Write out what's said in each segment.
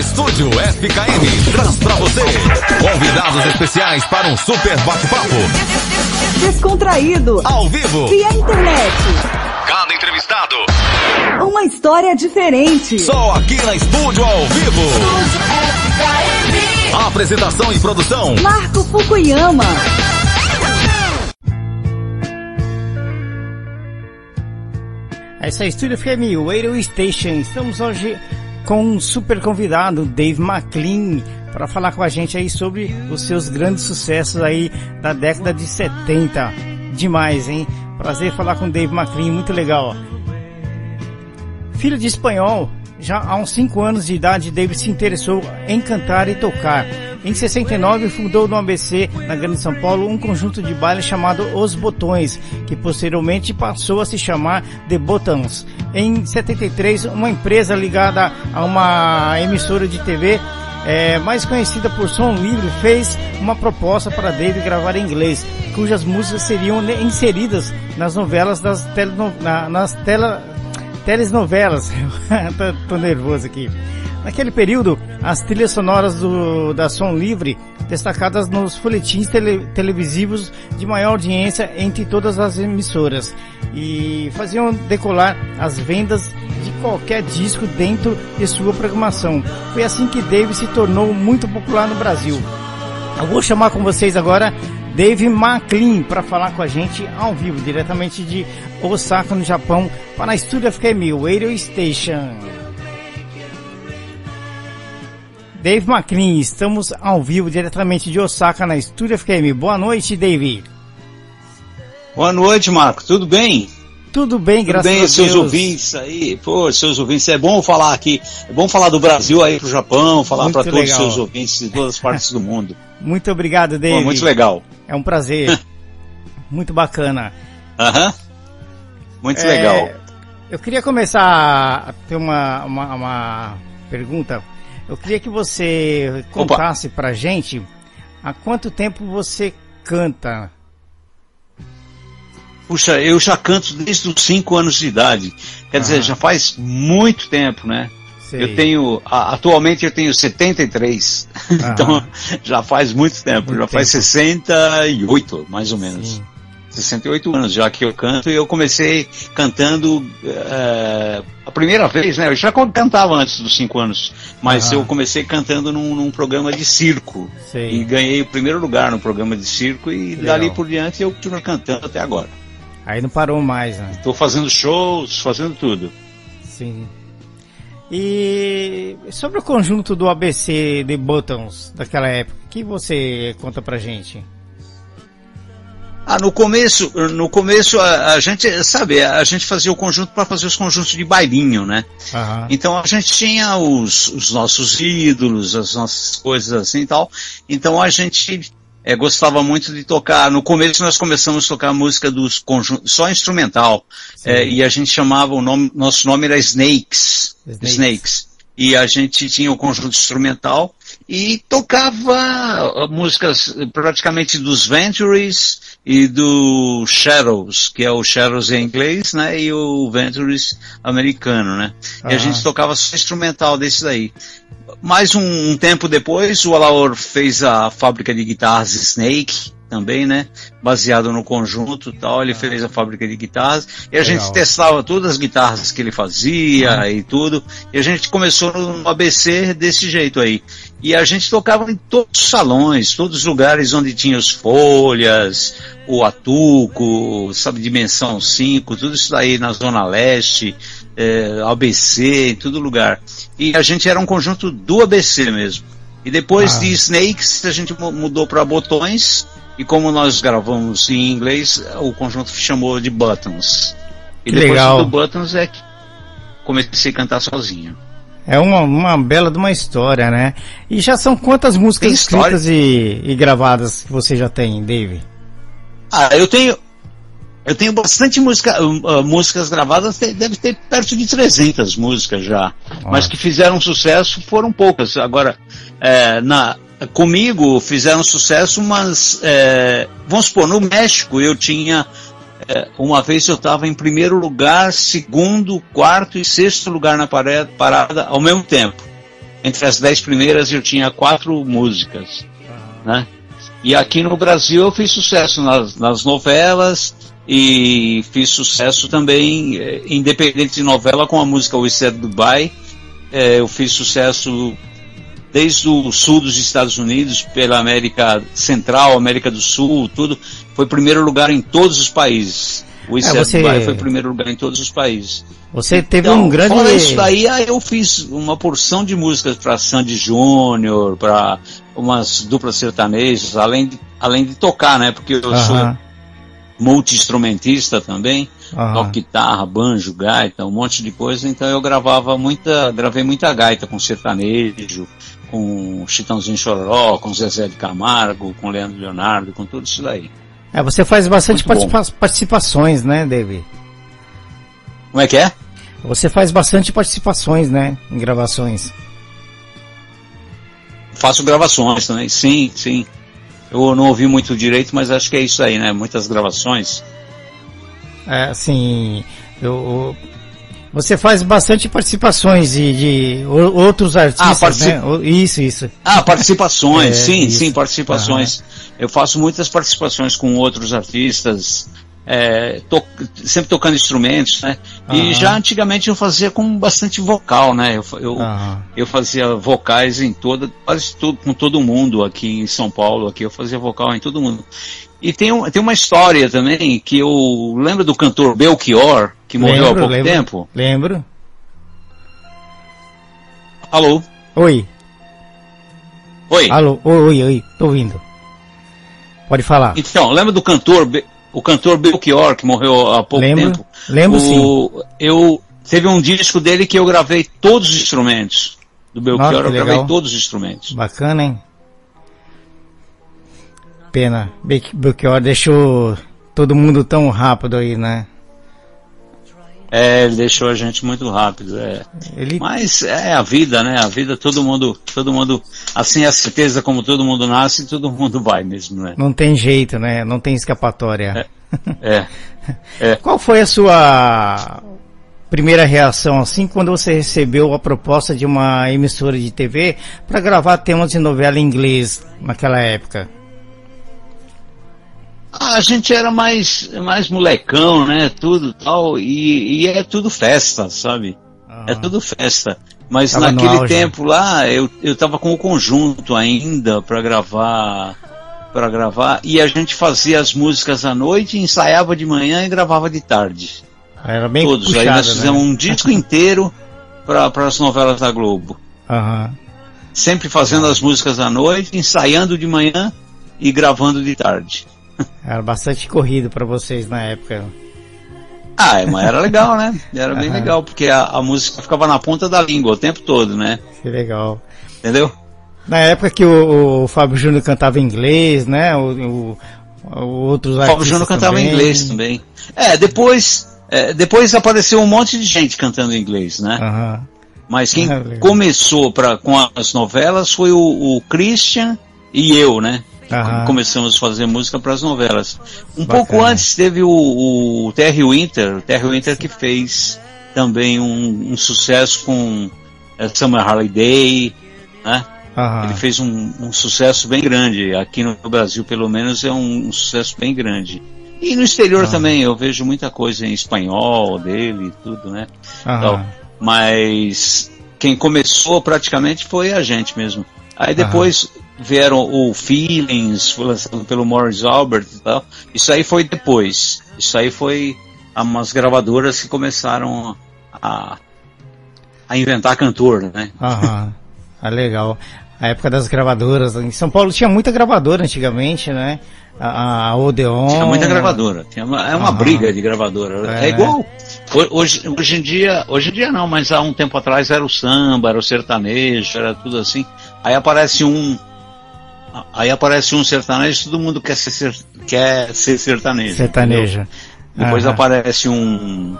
Estúdio FKM traz pra você convidados especiais para um super bate-papo. Descontraído. Ao vivo. Via internet. Cada entrevistado. Uma história diferente. Só aqui na Estúdio ao vivo. Apresentação e produção. Marco Fukuyama. Essa é a Estúdio FM Radio Station. Estamos hoje com um super convidado, Dave McLean, para falar com a gente aí sobre os seus grandes sucessos aí da década de 70. Demais, hein? Prazer falar com Dave McLean, muito legal. Filho de espanhol, já há uns 5 anos de idade, Dave se interessou em cantar e tocar. Em 69, fundou no ABC, na Grande São Paulo, um conjunto de baile chamado Os Botões, que posteriormente passou a se chamar The Buttons. Em 73, uma empresa ligada a uma emissora de TV é, mais conhecida por som livre, fez uma proposta para Dave gravar em inglês, cujas músicas seriam inseridas nas novelas das teleno, na, telenovelas. tô, tô nervoso aqui. Naquele período, as trilhas sonoras do, da Som Livre, destacadas nos folhetins tele, televisivos de maior audiência entre todas as emissoras, e faziam decolar as vendas de qualquer disco dentro de sua programação. Foi assim que Dave se tornou muito popular no Brasil. Eu vou chamar com vocês agora Dave McLean para falar com a gente ao vivo, diretamente de Osaka, no Japão, para a Studio FKM Radio Station. Dave McLean, estamos ao vivo diretamente de Osaka na Estúdio FKM. Boa noite, Dave. Boa noite, Marco. Tudo bem? Tudo bem, Tudo graças bem, a Deus. seus ouvintes aí. Pô, seus ouvintes, é bom falar aqui. É bom falar do Brasil aí pro Japão, falar para todos os seus ouvintes de todas as partes do mundo. Muito obrigado, Dave. Pô, muito legal. É um prazer. muito bacana. Aham. Muito É, legal. Eu queria começar a ter uma, uma, uma pergunta. Eu queria que você contasse pra gente há quanto tempo você canta. Puxa, eu já canto desde os 5 anos de idade. Quer dizer, Aham. já faz muito tempo, né? Sei. Eu tenho, atualmente eu tenho 73. então, já faz muito tempo. Muito já faz tempo. 68, mais ou menos. Sim. 68 anos já que eu canto e eu comecei cantando eh, a primeira vez, né? Eu já cantava antes dos 5 anos, mas eu comecei cantando num, num programa de circo Sei. e ganhei o primeiro lugar no programa de circo e Legal. dali por diante eu continuo cantando até agora. Aí não parou mais, né? Estou fazendo shows, fazendo tudo. Sim. E sobre o conjunto do ABC de Buttons daquela época, o que você conta pra gente? Ah, no começo, no começo a, a gente, sabe, a gente fazia o conjunto para fazer os conjuntos de bailinho, né? Aham. Então a gente tinha os, os nossos ídolos, as nossas coisas assim e tal. Então a gente eh, gostava muito de tocar. No começo nós começamos a tocar música dos conjuntos, só instrumental. Eh, e a gente chamava o nome, nosso nome era Snakes. Snakes. Snakes. E a gente tinha o conjunto instrumental e tocava ah, músicas eh, praticamente dos Ventures e do Shadows, que é o Shadows em inglês, né? E o Ventures americano, né? E a gente tocava só instrumental desse daí. Mais um, um tempo depois, o Alaor fez a fábrica de guitarras Snake, também, né? Baseado no conjunto e tal, ele fez a fábrica de guitarras. E a Legal. gente testava todas as guitarras que ele fazia e tudo. E a gente começou no ABC desse jeito aí. E a gente tocava em todos os salões, todos os lugares onde tinha os folhas, o Atuco, sabe, Dimensão 5, tudo isso daí na Zona Leste, eh, ABC, em todo lugar. E a gente era um conjunto do ABC mesmo. E depois Ah. de Snakes, a gente mu- mudou para Botões, e como nós gravamos em inglês, o conjunto chamou de Buttons. E Que depois legal. do Buttons é que comecei a cantar sozinho. É uma, uma bela de uma história, né? E já são quantas músicas escritas e, e gravadas que você já tem, Dave? Ah, eu tenho. Eu tenho bastante música, uh, músicas gravadas, deve ter perto de 300 músicas já. Mas que fizeram sucesso foram poucas. Agora, é, na, comigo fizeram sucesso, mas é, vamos supor, no México eu tinha. é, uma vez eu estava em primeiro lugar, segundo, quarto e sexto lugar na pare- parada ao mesmo tempo. entre as dez primeiras eu tinha quatro músicas, né? E aqui no Brasil eu fiz sucesso nas, nas novelas e fiz sucesso também, eh, independente de novela, com a música We Said Dubai. Eh, eu fiz sucesso desde o sul dos Estados Unidos, pela América Central, América do Sul, tudo. Foi primeiro lugar em todos os países. O É, você- Dubai foi primeiro lugar em todos os países. Você teve Então, um grande. Fora isso daí, aí eu fiz uma porção de músicas para Sandy Júnior, para umas duplas sertanejas, além de, além de tocar, né? Porque eu sou Aham, multi-instrumentista também, aham. toco guitarra, banjo, gaita, um monte de coisa, então eu gravava muita, gravei muita gaita com sertanejo, com Chitãozinho Chororó, com Zezé de Camargo, com Leandro Leonardo, com tudo isso daí. É, você faz bastante participa- participações, né, David? Como é que é? Você faz bastante participações, né, em gravações. Faço gravações também, sim, sim. Eu não ouvi muito direito, mas acho que é isso aí, né? Muitas gravações. É, assim, eu, você faz bastante participações de, de outros artistas, partici- né? O- Isso, isso. Ah, participações, É, sim, isso. sim, participações. Eu faço muitas participações com outros artistas, é, to- sempre tocando instrumentos, né? E Aham. já antigamente eu fazia com bastante vocal, né? Eu, eu, Aham. eu fazia vocais em toda, quase tudo, com todo mundo aqui em São Paulo, aqui eu fazia vocal em todo mundo. E tem, um, tem uma história também que eu lembro do cantor Belchior, que morreu há Lembro, pouco lembro. tempo. Lembro. Alô? Oi, Oi. alô, oi, oi, tô ouvindo. Pode falar. Então, lembra do cantor, Be- o cantor Belchior, que morreu há pouco Lembro, tempo? lembro sim. o, Eu teve um disco dele que eu gravei todos os instrumentos. Do Belchior Nossa, eu gravei legal. todos os instrumentos. Bacana, hein? Pena. Be- Belchior deixou todo mundo tão rápido aí, né? É, ele deixou a gente muito rápido, é. Ele Mas é a vida, né? A vida todo mundo, todo mundo, assim é a certeza como todo mundo nasce, todo mundo vai mesmo, né? não tem jeito, né? Não tem escapatória. É. É. Qual foi a sua primeira reação assim quando você recebeu a proposta de uma emissora de TV para gravar temas de novela em inglês naquela época? Ah, A gente era mais, mais molecão, né? Tudo tal, e, e é tudo festa, sabe? É tudo festa. Mas Tava naquele auge, tempo lá, eu, eu tava com o conjunto ainda para gravar, para gravar, e a gente fazia as músicas à noite, ensaiava de manhã e gravava de tarde. Era bem Todos. puxado, Aí nós né? fizemos um disco inteiro para as novelas da Globo. Aham. Sempre fazendo as músicas à noite, ensaiando de manhã e gravando de tarde. Era bastante corrido para vocês na época. Ah, mas era legal, né? Era bem legal, porque a, a música ficava na ponta da língua o tempo todo, né? Que legal. Entendeu? Na época que o, o Fábio Júnior cantava em inglês, né? O, o- outros O Fábio Júnior cantava em também. inglês também. É, depois, é, depois apareceu um monte de gente cantando em inglês, né? Aham. Mas quem legal. começou pra, com as novelas foi o, o Christian e eu, né? Aham. Começamos a fazer música para as novelas. Um Bacana. pouco antes teve o, o Terry Winter, o Terry Winter que fez também um, um sucesso com é, Summer Holiday, né? Aham. Ele fez um, um sucesso bem grande. Aqui no Brasil, pelo menos, é um, um sucesso bem grande. E no exterior Ah. também, eu vejo muita coisa em espanhol dele e tudo, né? Aham. Então, mas quem começou praticamente foi a gente mesmo. Aí depois vieram o Feelings, foi lançado pelo Morris Albert e tal. Isso aí foi depois. Isso aí foi umas gravadoras que começaram a, a inventar cantor, né? Aham. Ah, legal. A época das gravadoras. Em São Paulo tinha muita gravadora antigamente, né? A, a Odeon. Tinha muita gravadora. Tinha uma, é uma Aham. briga de gravadora. É. É, igual. ho- Hoje, hoje em dia, hoje em dia não, mas há um tempo atrás era o samba, era o sertanejo, era tudo assim. Aí aparece um. Aí aparece um sertanejo, todo mundo quer ser, ser- quer ser sertanejo. entendeu? Sertaneja. Depois Aham. aparece um,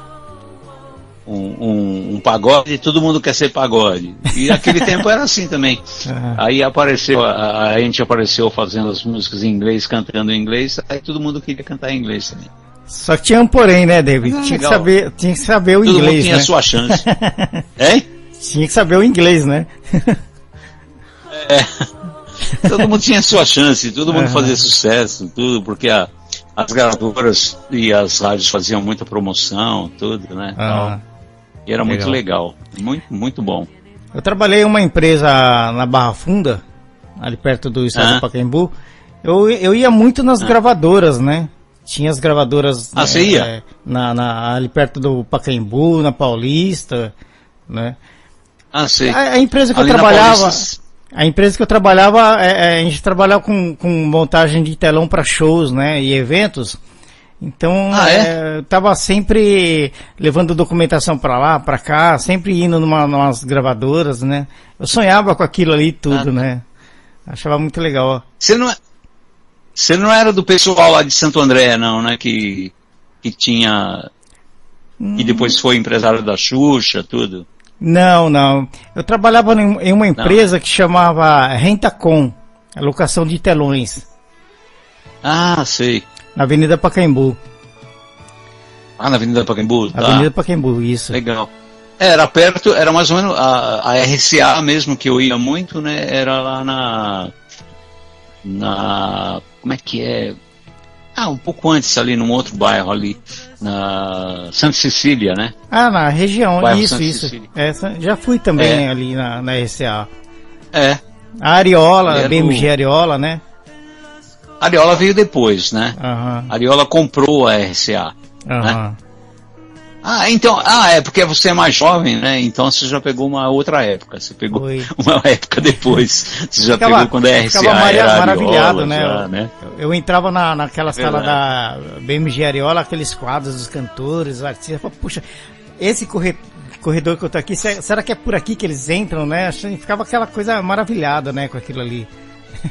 um, um, um pagode e todo mundo quer ser pagode. E naquele tempo era assim também. Aham. Aí apareceu, a, a gente apareceu fazendo as músicas em inglês, cantando em inglês, aí todo mundo queria cantar em inglês também. Só que tinha um porém, né, David? Ah, tinha, que saber, tinha que saber o Todo mundo inglês, tinha né? a sua chance. hein? Tinha que saber o inglês, né? É. todo mundo tinha sua chance, todo mundo Aham. fazia sucesso, tudo, porque a- as gravadoras e as rádios faziam muita promoção, tudo, né? Aham. E era muito Legal. legal. Muito, muito bom. Eu trabalhei em uma empresa na Barra Funda, ali perto do estado do Pacaembu. Eu, eu ia muito nas gravadoras, né? Tinha as gravadoras Ah, você ia? eh, na, na- ali perto do Pacaembu, na Paulista, né? Ah, sei. A, a empresa que Ali eu trabalhava, Paulista- a empresa que eu trabalhava, é, é, a gente trabalhava com, com montagem de telão para shows, né, e eventos. Então, Ah, é? é, eu tava sempre levando documentação para lá, para cá, sempre indo numa, numas gravadoras, né. Eu sonhava com aquilo ali tudo, Ah. né. Achava muito legal. Você não, você não era do pessoal lá de Santo André, não, né? Que, que tinha. Que depois foi empresário da Xuxa, tudo. Não, não. Eu trabalhava em, uma empresa que chamava Rentacom, a locação de telões, Ah, sei. na Avenida Pacaembu. Ah, na Avenida Pacaembu? Tá. Avenida Pacaembu, isso. Legal. Era perto, era mais ou menos a, a RCA mesmo que eu ia muito, né? Era lá na. Na. Como é que é? Ah, um pouco antes ali, num outro bairro ali, na Santa Cecília, né? Ah, na região, Bairro isso, Santa isso. Cecília. Essa, já fui também É. ali na, na RCA. É. A Ariola, a BMG o- Ariola, né? A Ariola veio depois, né? Aham, A Ariola comprou a RCA. aham. Ah, então, ah, é porque você é mais jovem, né? Então você já pegou uma outra época. Você pegou Foi. uma época depois. Você já Ficava- pegou quando a RCA era maravilhado, né? já, né? Eu, eu entrava na, naquela sala da verdade. BMG Ariola, aqueles quadros dos cantores, artistas, eu falava, puxa, esse corre- corredor que eu tô aqui, se- será que é por aqui que eles entram, né? Ficava aquela coisa maravilhada, né, com aquilo ali.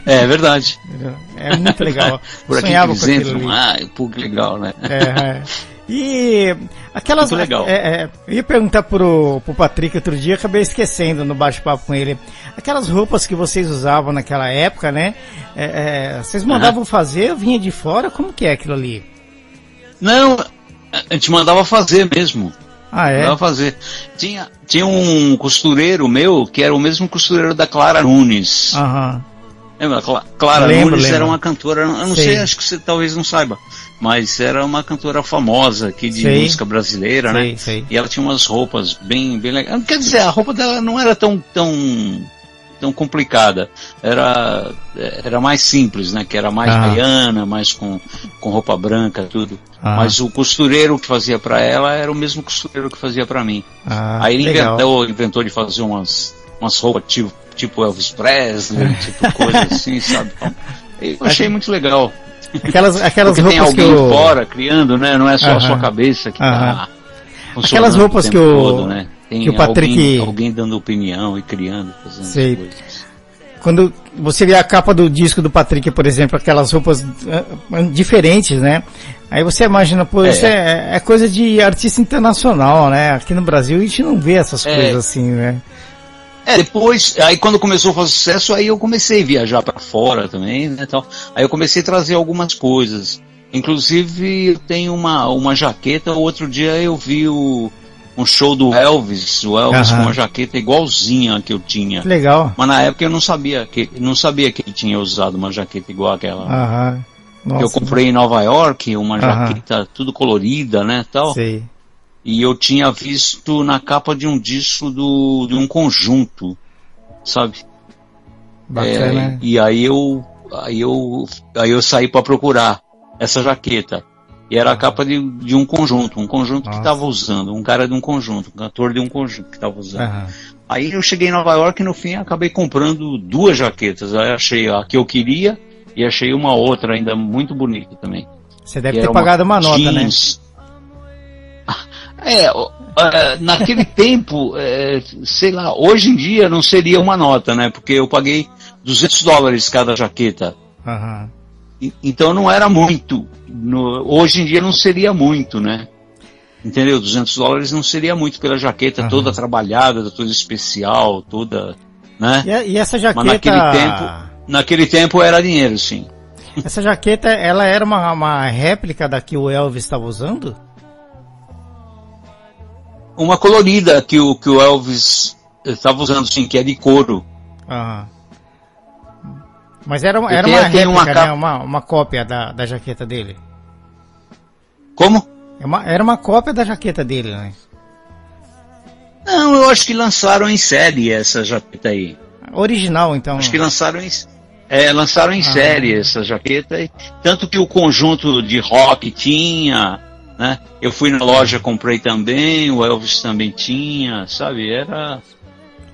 É verdade. entendeu? É muito legal. Por aqui que eles entram. ali. Ah, pô, que legal, né? É, é. E aquelas. Muito legal. é, é, eu ia perguntar pro, pro Patrick outro dia, acabei esquecendo no bate-papo com ele. Aquelas roupas que vocês usavam naquela época, né? É, é, vocês mandavam fazer, vinha de fora? Como que é aquilo ali? Não, a gente mandava fazer mesmo. Ah, é? Mandava fazer. Tinha, tinha um costureiro meu que era o mesmo costureiro da Clara Nunes. Aham. Lembra? Cla- Clara Lembro, Nunes lembro. era uma cantora, eu não Sei. sei, acho que você talvez não saiba, mas era uma cantora famosa aqui de Sei. música brasileira, Sei, né? sei. E ela tinha umas roupas bem, bem legais. Quer dizer, a roupa dela não era tão, tão, tão complicada. Era, era mais simples, né? Que era mais Ah. baiana, mais com, com roupa branca, tudo. Ah. Mas o costureiro que fazia pra ela era o mesmo costureiro que fazia pra mim. Ah, Aí ele legal. inventou, inventou de fazer umas, umas roupas tipo, tipo Elvis Presley, tipo coisa assim, sabe? Então, eu achei muito legal. Aquelas, aquelas Porque tem roupas que alguém eu... fora criando, né? Não é só a Aham. sua cabeça que Aham. tá funcionando Aquelas roupas o que o- todo, né? Tem que o Patrick- alguém, alguém dando opinião e criando, fazendo Sei. coisas. Quando você vê a capa do disco do Patrick, por exemplo, aquelas roupas ah, ah, diferentes, né? Aí você imagina, pô, É. isso é, é coisa de artista internacional, né? Aqui no Brasil a gente não vê essas É. coisas assim, né? É, depois, aí quando começou a fazer sucesso, aí eu comecei a viajar pra fora também, né, tal. Aí eu comecei a trazer algumas coisas. Inclusive, eu tenho uma, uma jaqueta, outro dia eu vi o, um show do Elvis, o Elvis Aham. com uma jaqueta igualzinha a que eu tinha. Legal. Mas na época eu não sabia que, não sabia que ele tinha usado uma jaqueta igual aquela. Aham. Nossa, eu comprei em Nova York, uma jaqueta tudo colorida, né, tal. Sei. E eu tinha visto na capa de um disco do, de um conjunto, sabe? Bacana. É, e aí eu, aí eu, aí eu saí para procurar essa jaqueta. E era a capa de, de um conjunto, um conjunto que Nossa. estava usando, um cara de um conjunto, um cantor de um conjunto que estava usando. Aham. Aí eu cheguei em Nova York e no fim acabei comprando duas jaquetas. Aí achei a que eu queria e achei uma outra ainda muito bonita também. Você deve que ter era pagado uma nota, né? jeans. É, ó, é, naquele tempo, é, sei lá, hoje em dia não seria uma nota, né? Porque eu paguei 200 dólares cada jaqueta. Aham. E- Então não era muito. No- hoje em dia não seria muito, né? Entendeu? 200 dólares não seria muito pela jaqueta Aham. toda trabalhada, toda especial, toda, né? E, e essa jaqueta... Mas naquele tempo, naquele tempo era dinheiro, sim. Essa jaqueta, ela era uma, uma réplica da que o Elvis estava usando? Uma colorida que o, que o Elvis estava usando, sim, que é de couro. Aham. Mas era, era uma réplica, uma né? capa- Uma, uma cópia da, da jaqueta dele. Como? É uma- era uma cópia da jaqueta dele, né? Não, eu acho que lançaram em série essa jaqueta aí. Original, então. Acho que lançaram em, é, lançaram em Ah. série essa jaqueta. Tanto que o conjunto de rock tinha, né? Eu fui na loja, comprei também, o Elvis também tinha, sabe? Era.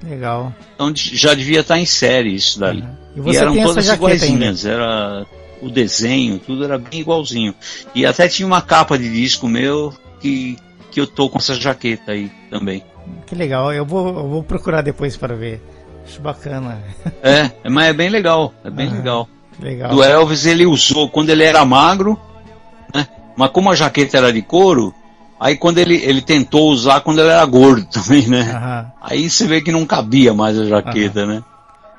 Legal. Então já devia estar em série isso daí. E E, eram todas ainda? iguaizinhas, era o desenho, tudo era bem igualzinho. E até tinha uma capa de disco meu que, que eu tô com essa jaqueta aí também. Que legal. Eu vou, eu vou procurar depois para ver. Acho bacana. É, mas é bem legal, é bem Aham. legal. Legal. Do Elvis ele usou quando ele era magro? Mas como a jaqueta era de couro, aí quando ele, ele tentou usar quando ele era gordo também, né? Aham. Aí você vê que não cabia mais a jaqueta, né?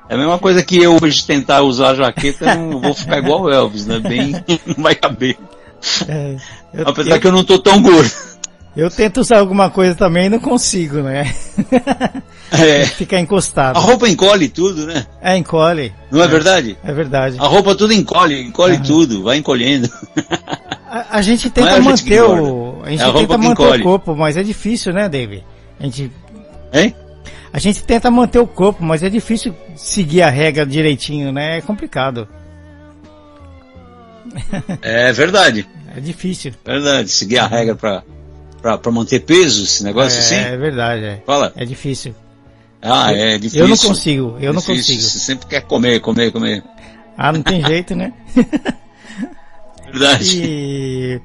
É a mesma coisa que eu hoje tentar usar a jaqueta, eu não vou ficar igual o Elvis, né? Bem, não vai caber. É, eu, Apesar eu, que eu não tô tão gordo. Eu tento usar alguma coisa também e não consigo, né? É, Ficar encostado. a roupa encolhe tudo, né? É, encolhe. Não é, verdade? É verdade. A roupa tudo encolhe, encolhe tudo, vai encolhendo. A, a gente tenta é a gente manter engorda. o. A gente É a tenta manter encolhe. o corpo, mas é difícil, né, David? A gente, Hein? a gente tenta manter o corpo, mas é difícil seguir a regra direitinho, né? É complicado. É verdade, É difícil. verdade. Seguir a regra pra, pra, pra manter peso, esse negócio é, assim. é verdade, é. Fala. É difícil. Ah, é difícil. Eu não consigo, eu não Difícil. consigo. Você sempre quer comer, comer, comer. Ah, não tem jeito, né? Verdade. E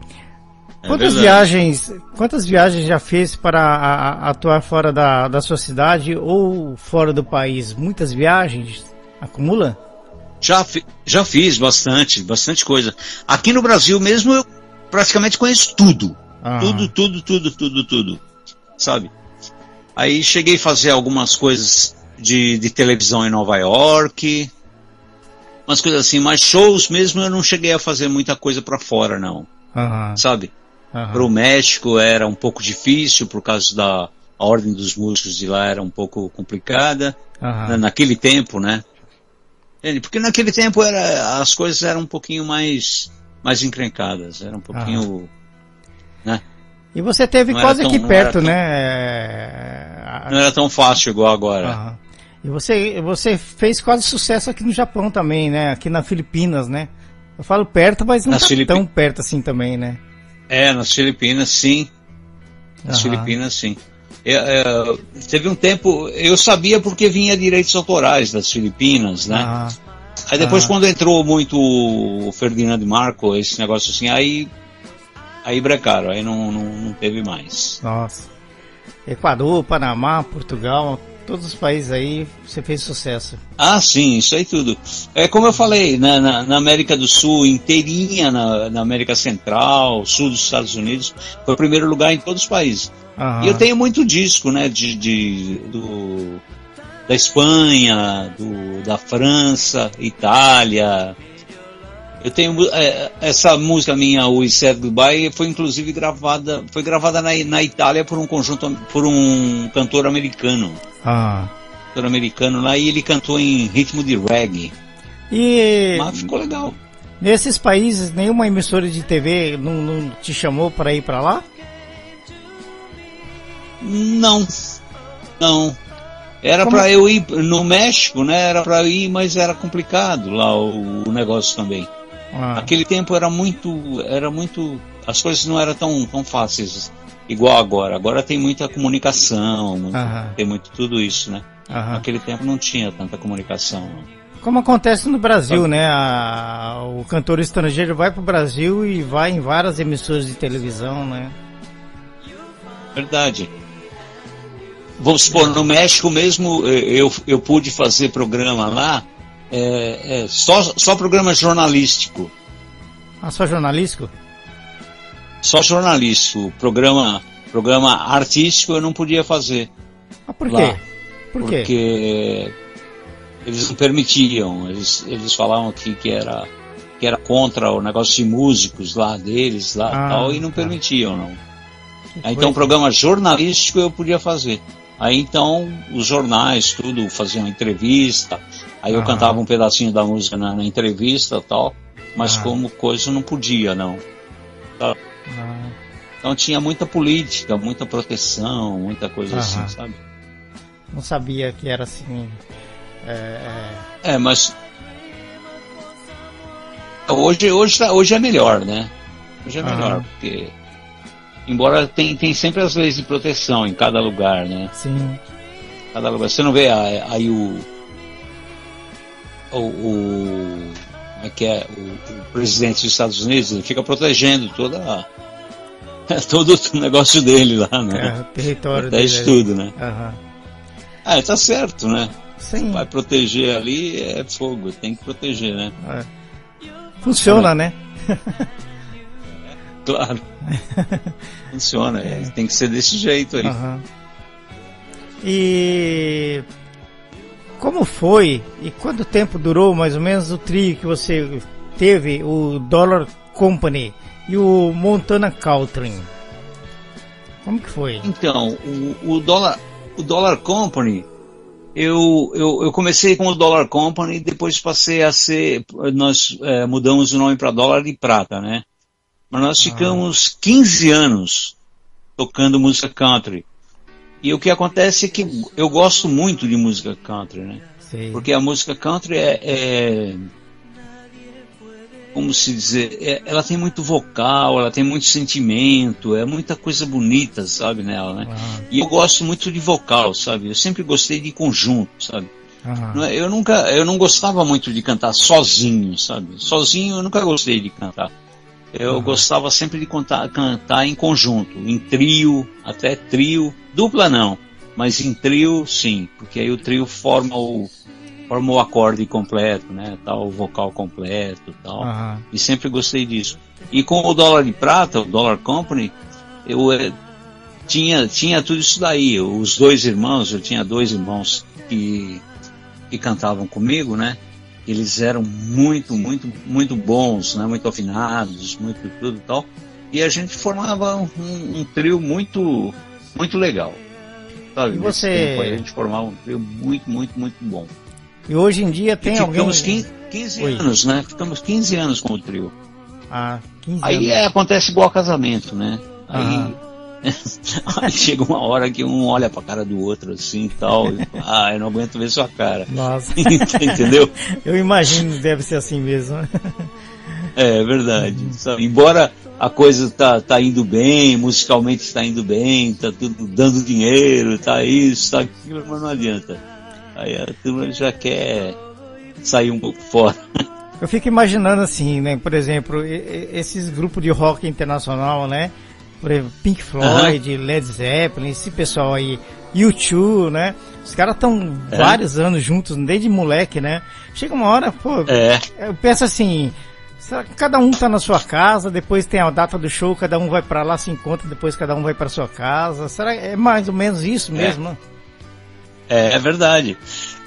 É quantas verdade. viagens, quantas viagens já fez para a- a- atuar fora da, da sua cidade ou fora do país? Muitas viagens acumula? Já, já fiz bastante, bastante coisa. Aqui no Brasil mesmo eu praticamente conheço tudo. Ah, Tudo, tudo, tudo, tudo, tudo. Sabe? Aí cheguei a fazer algumas coisas de, de televisão em Nova York. Umas coisas assim, mas shows mesmo eu não cheguei a fazer muita coisa pra fora, não. Sabe? aham. Para o México era um pouco difícil por causa da ordem dos músicos de lá era um pouco complicada na- naquele tempo, né? Porque naquele tempo era as coisas eram um pouquinho mais mais encrencadas, era um pouquinho E você teve Não quase tão- aqui perto, tão- né? não era tão fácil igual agora. Aham. E você, você fez quase sucesso aqui no Japão também, né? Aqui na Filipinas, né? Eu falo perto, mas não Nas tá tão perto assim também, né? É, nas Filipinas sim, nas Aham. Filipinas sim. Eu- eu- teve um tempo, eu sabia porque vinha direitos autorais das Filipinas, né? Aham. Aí depois Ah. quando entrou muito o Ferdinando Marco, esse negócio assim, aí aí brecaram, aí não, não, não teve mais. Nossa. Equador, Panamá, Portugal, todos os países aí você fez sucesso. Ah, sim, isso aí tudo. É como eu falei, na, na, na América do Sul inteirinha, na, na América Central, sul dos Estados Unidos, foi o primeiro lugar em todos os países. Aham. E eu tenho muito disco, né, de, de do, da Espanha, do, da França, Itália. Eu tenho é, essa música minha, o Said Goodbye, foi inclusive gravada, foi gravada na, na Itália por um conjunto, por um cantor americano, Ah. cantor americano lá, e ele cantou em ritmo de reggae. E Mas ficou legal. nesses países nenhuma emissora de TV não, não te chamou para ir para lá? Não, não. Era Como- pra eu ir no México, né? Era eu ir, mas era complicado lá o, o negócio também. Ah. Aquele tempo era muito, era muito, as coisas não eram tão, tão fáceis igual agora. Agora tem muita comunicação, muito- tem muito tudo isso, né? Aham. Naquele tempo não tinha tanta comunicação. Como acontece no Brasil, né? A- o cantor estrangeiro vai pro Brasil e vai em várias emissoras de televisão, né? Verdade. Vamos supor, no México mesmo, eh, eu, eu pude fazer programa lá, é, é, só, só programa jornalístico. Ah, só jornalístico? Só jornalístico. Programa, programa artístico eu não podia fazer. Ah, por Lá. quê? Por quê? Porque eles não permitiam. Eles, eles falavam que, que, era, que era contra o negócio de músicos lá deles lá Ah, e tal, e não tá. permitiam, não. Aí, Então, programa jornalístico eu podia fazer. Aí então os jornais, tudo, faziam entrevista, aí eu Ah. cantava um pedacinho da música na, na entrevista e tal, mas Ah. como coisa não podia, não. Ah, Então tinha muita política, muita proteção, muita coisa assim, sabe? não sabia que era assim. É, é, É, mas hoje, hoje, tá- hoje é melhor, né? Hoje é melhor, porque embora tem, tem sempre as leis de proteção em cada lugar, né? sim. Cada lugar. Você não vê aí o, o, o como é que é o, o presidente dos Estados Unidos ele fica protegendo toda a- todo o negócio dele lá, É, né? o território Protege dele. tudo, né? Aham. Ah, tá certo, né? Sim. Vai proteger ali é fogo, tem que proteger, né? é. Funciona, né? Claro. Funciona, é, tem que ser desse jeito aí. Aham. E como foi e quanto tempo durou mais ou menos o trio que você teve, o Dollar Company e o Montana Country? Como que foi? Então, o, o dólar, o Dollar Company, eu, eu, eu comecei com o Dollar Company, depois passei a ser, nós eh, mudamos o nome para Dólar de Prata, né? Mas nós ficamos 15 anos tocando música country. E o que acontece é que eu gosto muito de música country, né? Sei. Porque a música country é, é- como se dizer, é- ela tem muito vocal, ela tem muito sentimento, é muita coisa bonita, sabe, nela, né? Ah, E eu gosto muito de vocal, sabe? Eu sempre gostei de conjunto, sabe? é- Eu nunca, eu não gostava muito de cantar sozinho, sabe? Sozinho eu nunca gostei de cantar. Eu Uhum. gostava sempre de contar, cantar em conjunto, em trio, até trio, dupla não, mas em trio sim, porque aí o trio forma o forma o acorde completo, né, tal, o vocal completo, tal. Aham. E sempre gostei disso. E com o dólar de prata, o Dollar Company, eu eh, tinha, tinha tudo isso daí. Os dois irmãos, eu tinha dois irmãos que, que cantavam comigo, né? Eles eram muito, muito, muito bons, né? Muito afinados, muito tudo e tal. E a gente formava um, um trio muito, muito legal. Sabe? E você- tempo a gente formava um trio muito, muito, muito bom. E hoje em dia tem e alguém. ficamos 15, 15 Oi. anos, né? Ficamos 15 anos com o trio. Ah, 15 Aí anos. é, acontece igual casamento, né? Aí, Aham. chega uma hora que um olha pra cara do outro assim e tal. E, fala, ah, eu não aguento ver sua cara. Nossa, Entendeu? eu imagino que deve ser assim mesmo. É verdade. sabe? Embora a coisa tá, tá indo bem, musicalmente está indo bem, tá tudo dando dinheiro, tá isso, tá aquilo, mas não adianta. Aí a turma já quer sair um pouco fora. Eu fico imaginando assim, né? Por exemplo, esses grupos de rock internacional, né? Por exemplo, Pink Floyd, Led Zeppelin, esse pessoal aí, U2, né? Os caras estão É. vários anos juntos, desde moleque, né? Chega uma hora, pô, É, eu penso assim, será que cada um tá na sua casa, depois tem a data do show, cada um vai pra lá, se encontra, depois cada um vai pra sua casa. Será que é mais ou menos isso mesmo? né? É, é verdade.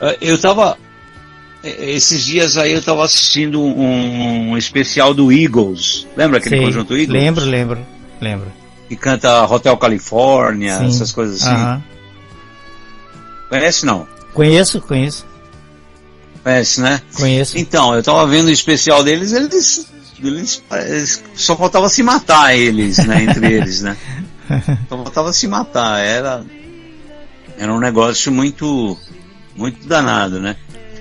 Eh, Eu tava. Esses dias aí eu tava assistindo um, um especial do Eagles. Lembra aquele conjunto Eagles? Lembro, lembro, lembro. Que canta Hotel California, Sim. essas coisas assim. Aham. Conhece não? Conheço, conheço, Conhece, né? conheço. Então, eu tava vendo o especial deles, eles. eles, eles- só faltava se matar eles, né? Entre eles, né? Só faltava se matar. Era. Era um negócio muito. Muito danado, né?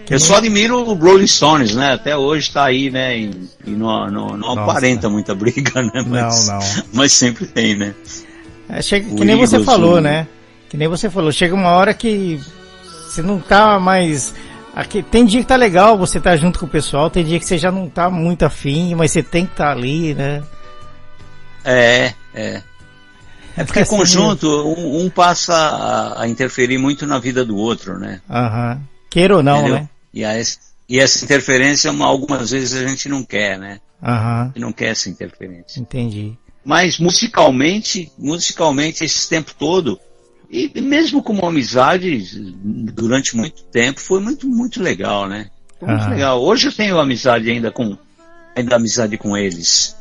Eu só admiro o Rolling Stones, né? Até hoje tá aí, né? E, e não, não, não aparenta muita briga, né? Mas, Não, não. mas sempre tem, né? É, chega, que nem você falou, o- né? Que nem você falou. Chega uma hora que você não tá mais. Aqui, tem dia que tá legal, você tá junto com o pessoal, tem dia que você já não tá muito afim, mas você tem que estar tá ali, né? É, é. É porque Assim conjunto, um, um passa a, a interferir muito na vida do outro, né? Aham. Queira ou não, Entendeu? né? E, a, e essa interferência, uma- algumas vezes a gente não quer, né? A gente não quer essa interferência. Entendi. Mas musicalmente, musicalmente esse tempo todo, e mesmo como amizade, durante muito tempo, foi muito, muito legal, né? Foi muito legal. Hoje eu tenho amizade ainda com, ainda amizade com eles.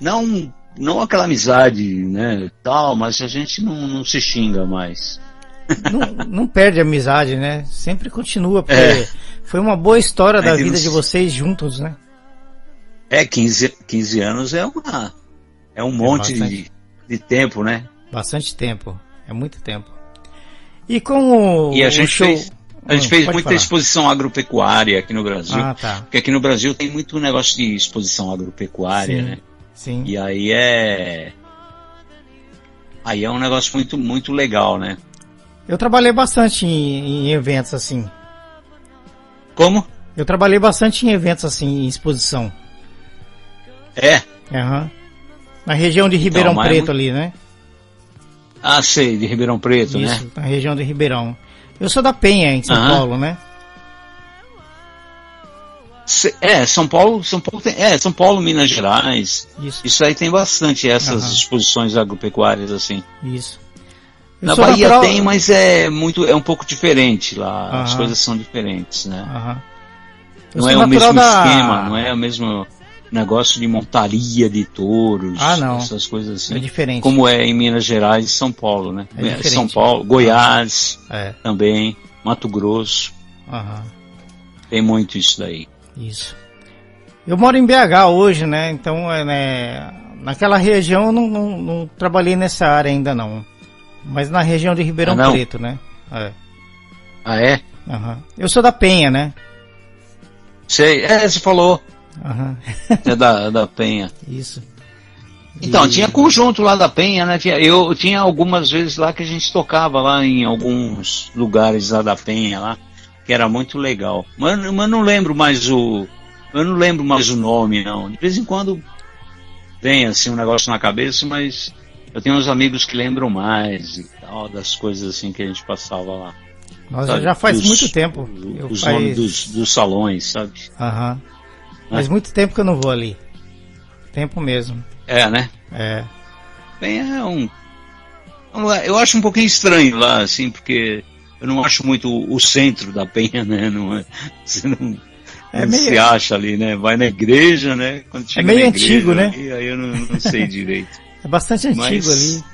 Não, não aquela amizade, né, tal, mas a gente não, não se xinga mais. Não, não perde a amizade, né? Sempre continua, porque É. foi uma boa história da É que vida não- de vocês juntos, né? É, 15, 15 anos é uma. É um monte bastante. de, de tempo, né? Bastante tempo. É muito tempo. E com o, E a gente show... fez, a gente Hum, fez muita falar. exposição agropecuária aqui no Brasil. Ah, tá. Porque aqui no Brasil tem muito negócio de exposição agropecuária, Sim. né? Sim. E aí é. Aí é um negócio muito, muito legal, né? Eu trabalhei bastante em, em eventos assim. Como? Eu trabalhei bastante em eventos assim, em exposição. É. Aham. Na região de Ribeirão mas é Preto muito- ali, né? Ah, sei, de Ribeirão Preto, né? Isso, na região de Ribeirão. Eu sou da Penha, em São Aham. Paulo, né? É, São Paulo, São Paulo tem, é, São Paulo, Minas Gerais. Isso, Isso aí tem bastante essas Aham. exposições agropecuárias assim. isso. Eu Na sou Bahia natural- tem, mas é muito, é um pouco diferente lá. As Aham. coisas são diferentes, né? Aham. Não é o mesmo da- esquema, não é o mesmo negócio de montaria de touros, Ah, não. essas coisas assim. É diferente. Como é em Minas Gerais e São Paulo, né? É. São Paulo, Goiás É, também, Mato Grosso, aham. tem muito isso daí. Isso. Eu moro em BH hoje, né? Então, é, né, naquela região eu não, não, não trabalhei nessa área ainda não. Mas na região de Ribeirão Ah? Preto, né? É. Ah, é? aham. Eu sou da Penha, né? Sei, é, você falou, Aham. é da, da Penha. Isso. Então, E- tinha conjunto lá da Penha, né? Eu tinha algumas vezes lá que a gente tocava lá em alguns lugares lá da Penha lá, que era muito legal. Mas, mas não lembro mais o. Eu não lembro mais o nome, não. De vez em quando vem assim um negócio na cabeça, mas eu tenho uns amigos que lembram mais e tal, das coisas assim que a gente passava lá. Nossa, sabe? já faz muito tempo. Eu Os faz... nomes dos, dos salões, sabe? Aham. Faz muito tempo que eu não vou ali. Tempo mesmo. É, né? É. Bem, é um. Eu acho um pouquinho estranho lá, assim, porque eu não acho muito o centro da Penha, né? Não é, você não, É meio- se acha ali, né? Vai na igreja, né? Quando chega meio igreja, antigo, né? ali, aí eu não, não sei direito. É bastante antigo Mas-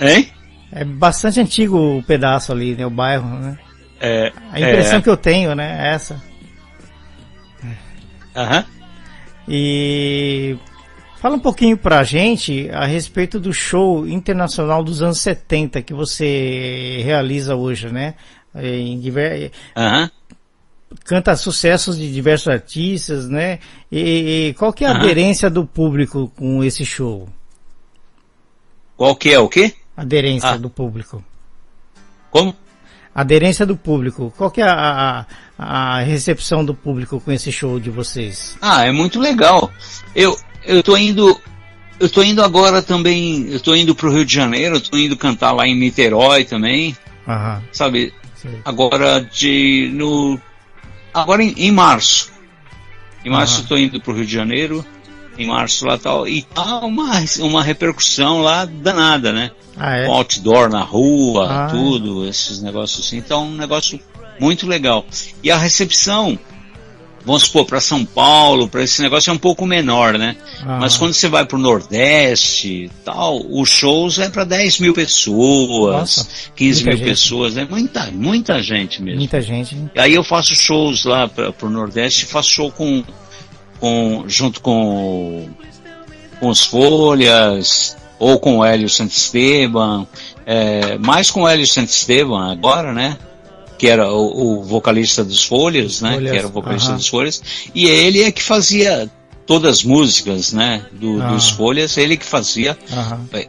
ali. Hein? É bastante antigo o pedaço ali, né? O bairro, né? É, A impressão é, que eu tenho, né? É essa. aham. E fala um pouquinho pra gente a respeito do show internacional dos anos 70 que você realiza hoje, né? Em diver... aham. Canta sucessos de diversos artistas, né? E, e qual que é a Aham. aderência do público com esse show? Qual que é o quê? Aderência Ah. do público. Como? Aderência do público. Qual que é a, a, a recepção do público com esse show de vocês? Ah, é muito legal. Eu, eu tô indo. Eu tô indo agora também. Eu tô indo pro Rio de Janeiro, eu tô indo cantar lá em Niterói também. Aham, Sabe, sei. agora de no agora em, em março em março tô indo pro Rio de Janeiro em março lá tal e tá uma uma repercussão lá danada né Ah, é? com outdoor na rua Ah. tudo esses negócios assim então é um negócio muito legal e a recepção vamos supor para São Paulo para esse negócio é um pouco menor né Aham. mas quando você vai pro Nordeste e tal, os shows é para 10 mil pessoas, Nossa, 15 muita mil gente. pessoas, é muita, muita gente mesmo. Muita gente. hein? Aí eu faço shows lá pra, pro Nordeste, faço show com, com junto com, com os Folhas, ou com o Hélio Santisteban, é, mais com o Hélio Santisteban agora, né? Que era o, o vocalista dos Folhas, né? Folhas, Que era o vocalista dos Folhas. E ele é que fazia todas as músicas, né? Do, Ah. Dos Folhas, ele que fazia.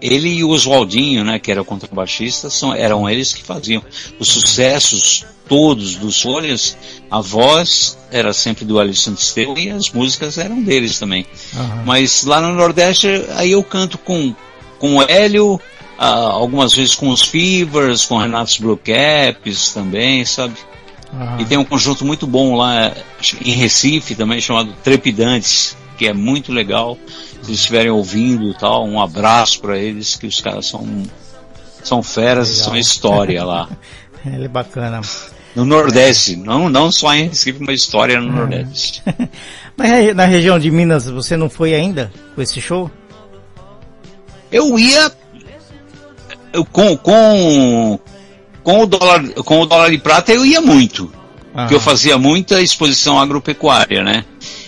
Ele e o Oswaldinho, né, que era o contrabaixista, são, eram eles que faziam os sucessos todos dos Folhas. A voz era sempre do Alisson Estevam e as músicas eram deles também. Mas lá no Nordeste, aí eu canto com, com o Hélio, ah, algumas vezes com os Fevers, com Renatos Blue Caps também, sabe? E tem um conjunto muito bom lá em Recife também, chamado Trepidantes, que é muito legal. Se vocês estiverem ouvindo e tal, um abraço para eles, que os caras são, são feras e Legal. são história lá. Ele é bacana. No Nordeste, não, não só em Recife, mas história no Nordeste. Mas na região de Minas, você não foi ainda com esse show? Eu ia eu, com, com, com o dólar, com o dólar de prata eu ia muito. Porque eu Aham. fazia muita exposição agropecuária, né?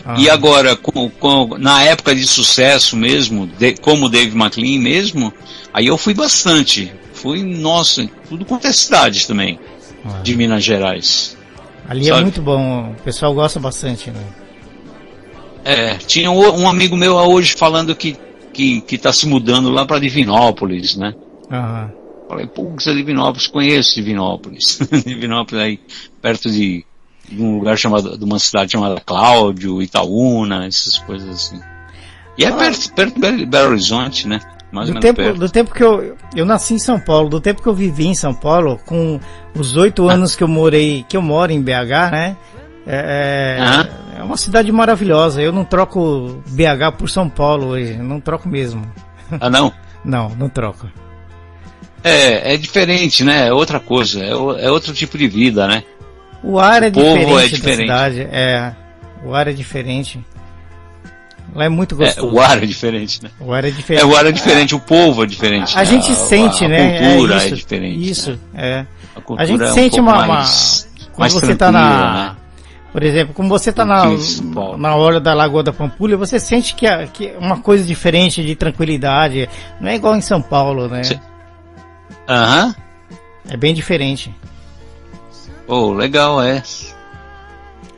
Aham. E agora, com, com- na época de sucesso mesmo, de- como Dave McLean mesmo, aí eu fui bastante. Fui, nossa, tudo quanto é cidade também, Ah. de Minas Gerais. Ali é sabe? muito bom, o pessoal gosta bastante, né? É, tinha um, um amigo meu hoje falando que, que, que tá se mudando lá para Divinópolis, né? Aham. Falei, pô, isso é Divinópolis, conheço Divinópolis. Divinópolis aí, perto de, de um lugar chamado, de uma cidade chamada Cláudio, Itaúna, essas coisas assim. E é perto, perto de Belo- Horizonte, né? Mais ou Do menos tempo, perto. do tempo que eu, eu nasci em São Paulo, do tempo que eu vivi em São Paulo, com os oito anos que eu morei, que eu moro em BH, né? É, é- Aham. é uma cidade maravilhosa. Eu não troco BH por São Paulo hoje, não troco mesmo. Ah, não? Não, não troco. É, é diferente, né? É outra coisa, é, é outro tipo de vida, né? O ar é povo é diferente, diferente. da cidade, é. O ar é diferente. Lá é muito É, gostoso. o ar é diferente, né? O ar é É, diferente. o ar é diferente, o povo é diferente. A né? gente sente, a, né? cultura isso, é diferente. Isso, né? é. A, cultura A gente é um sente pouco uma, uma- mais, quando mais você tá na, né? por exemplo, como você tá na, na hora da Lagoa da Pampulha, você sente que, é- que é uma coisa diferente de tranquilidade, não é igual em São Paulo, né? Aham. É bem diferente. Pô, legal, é.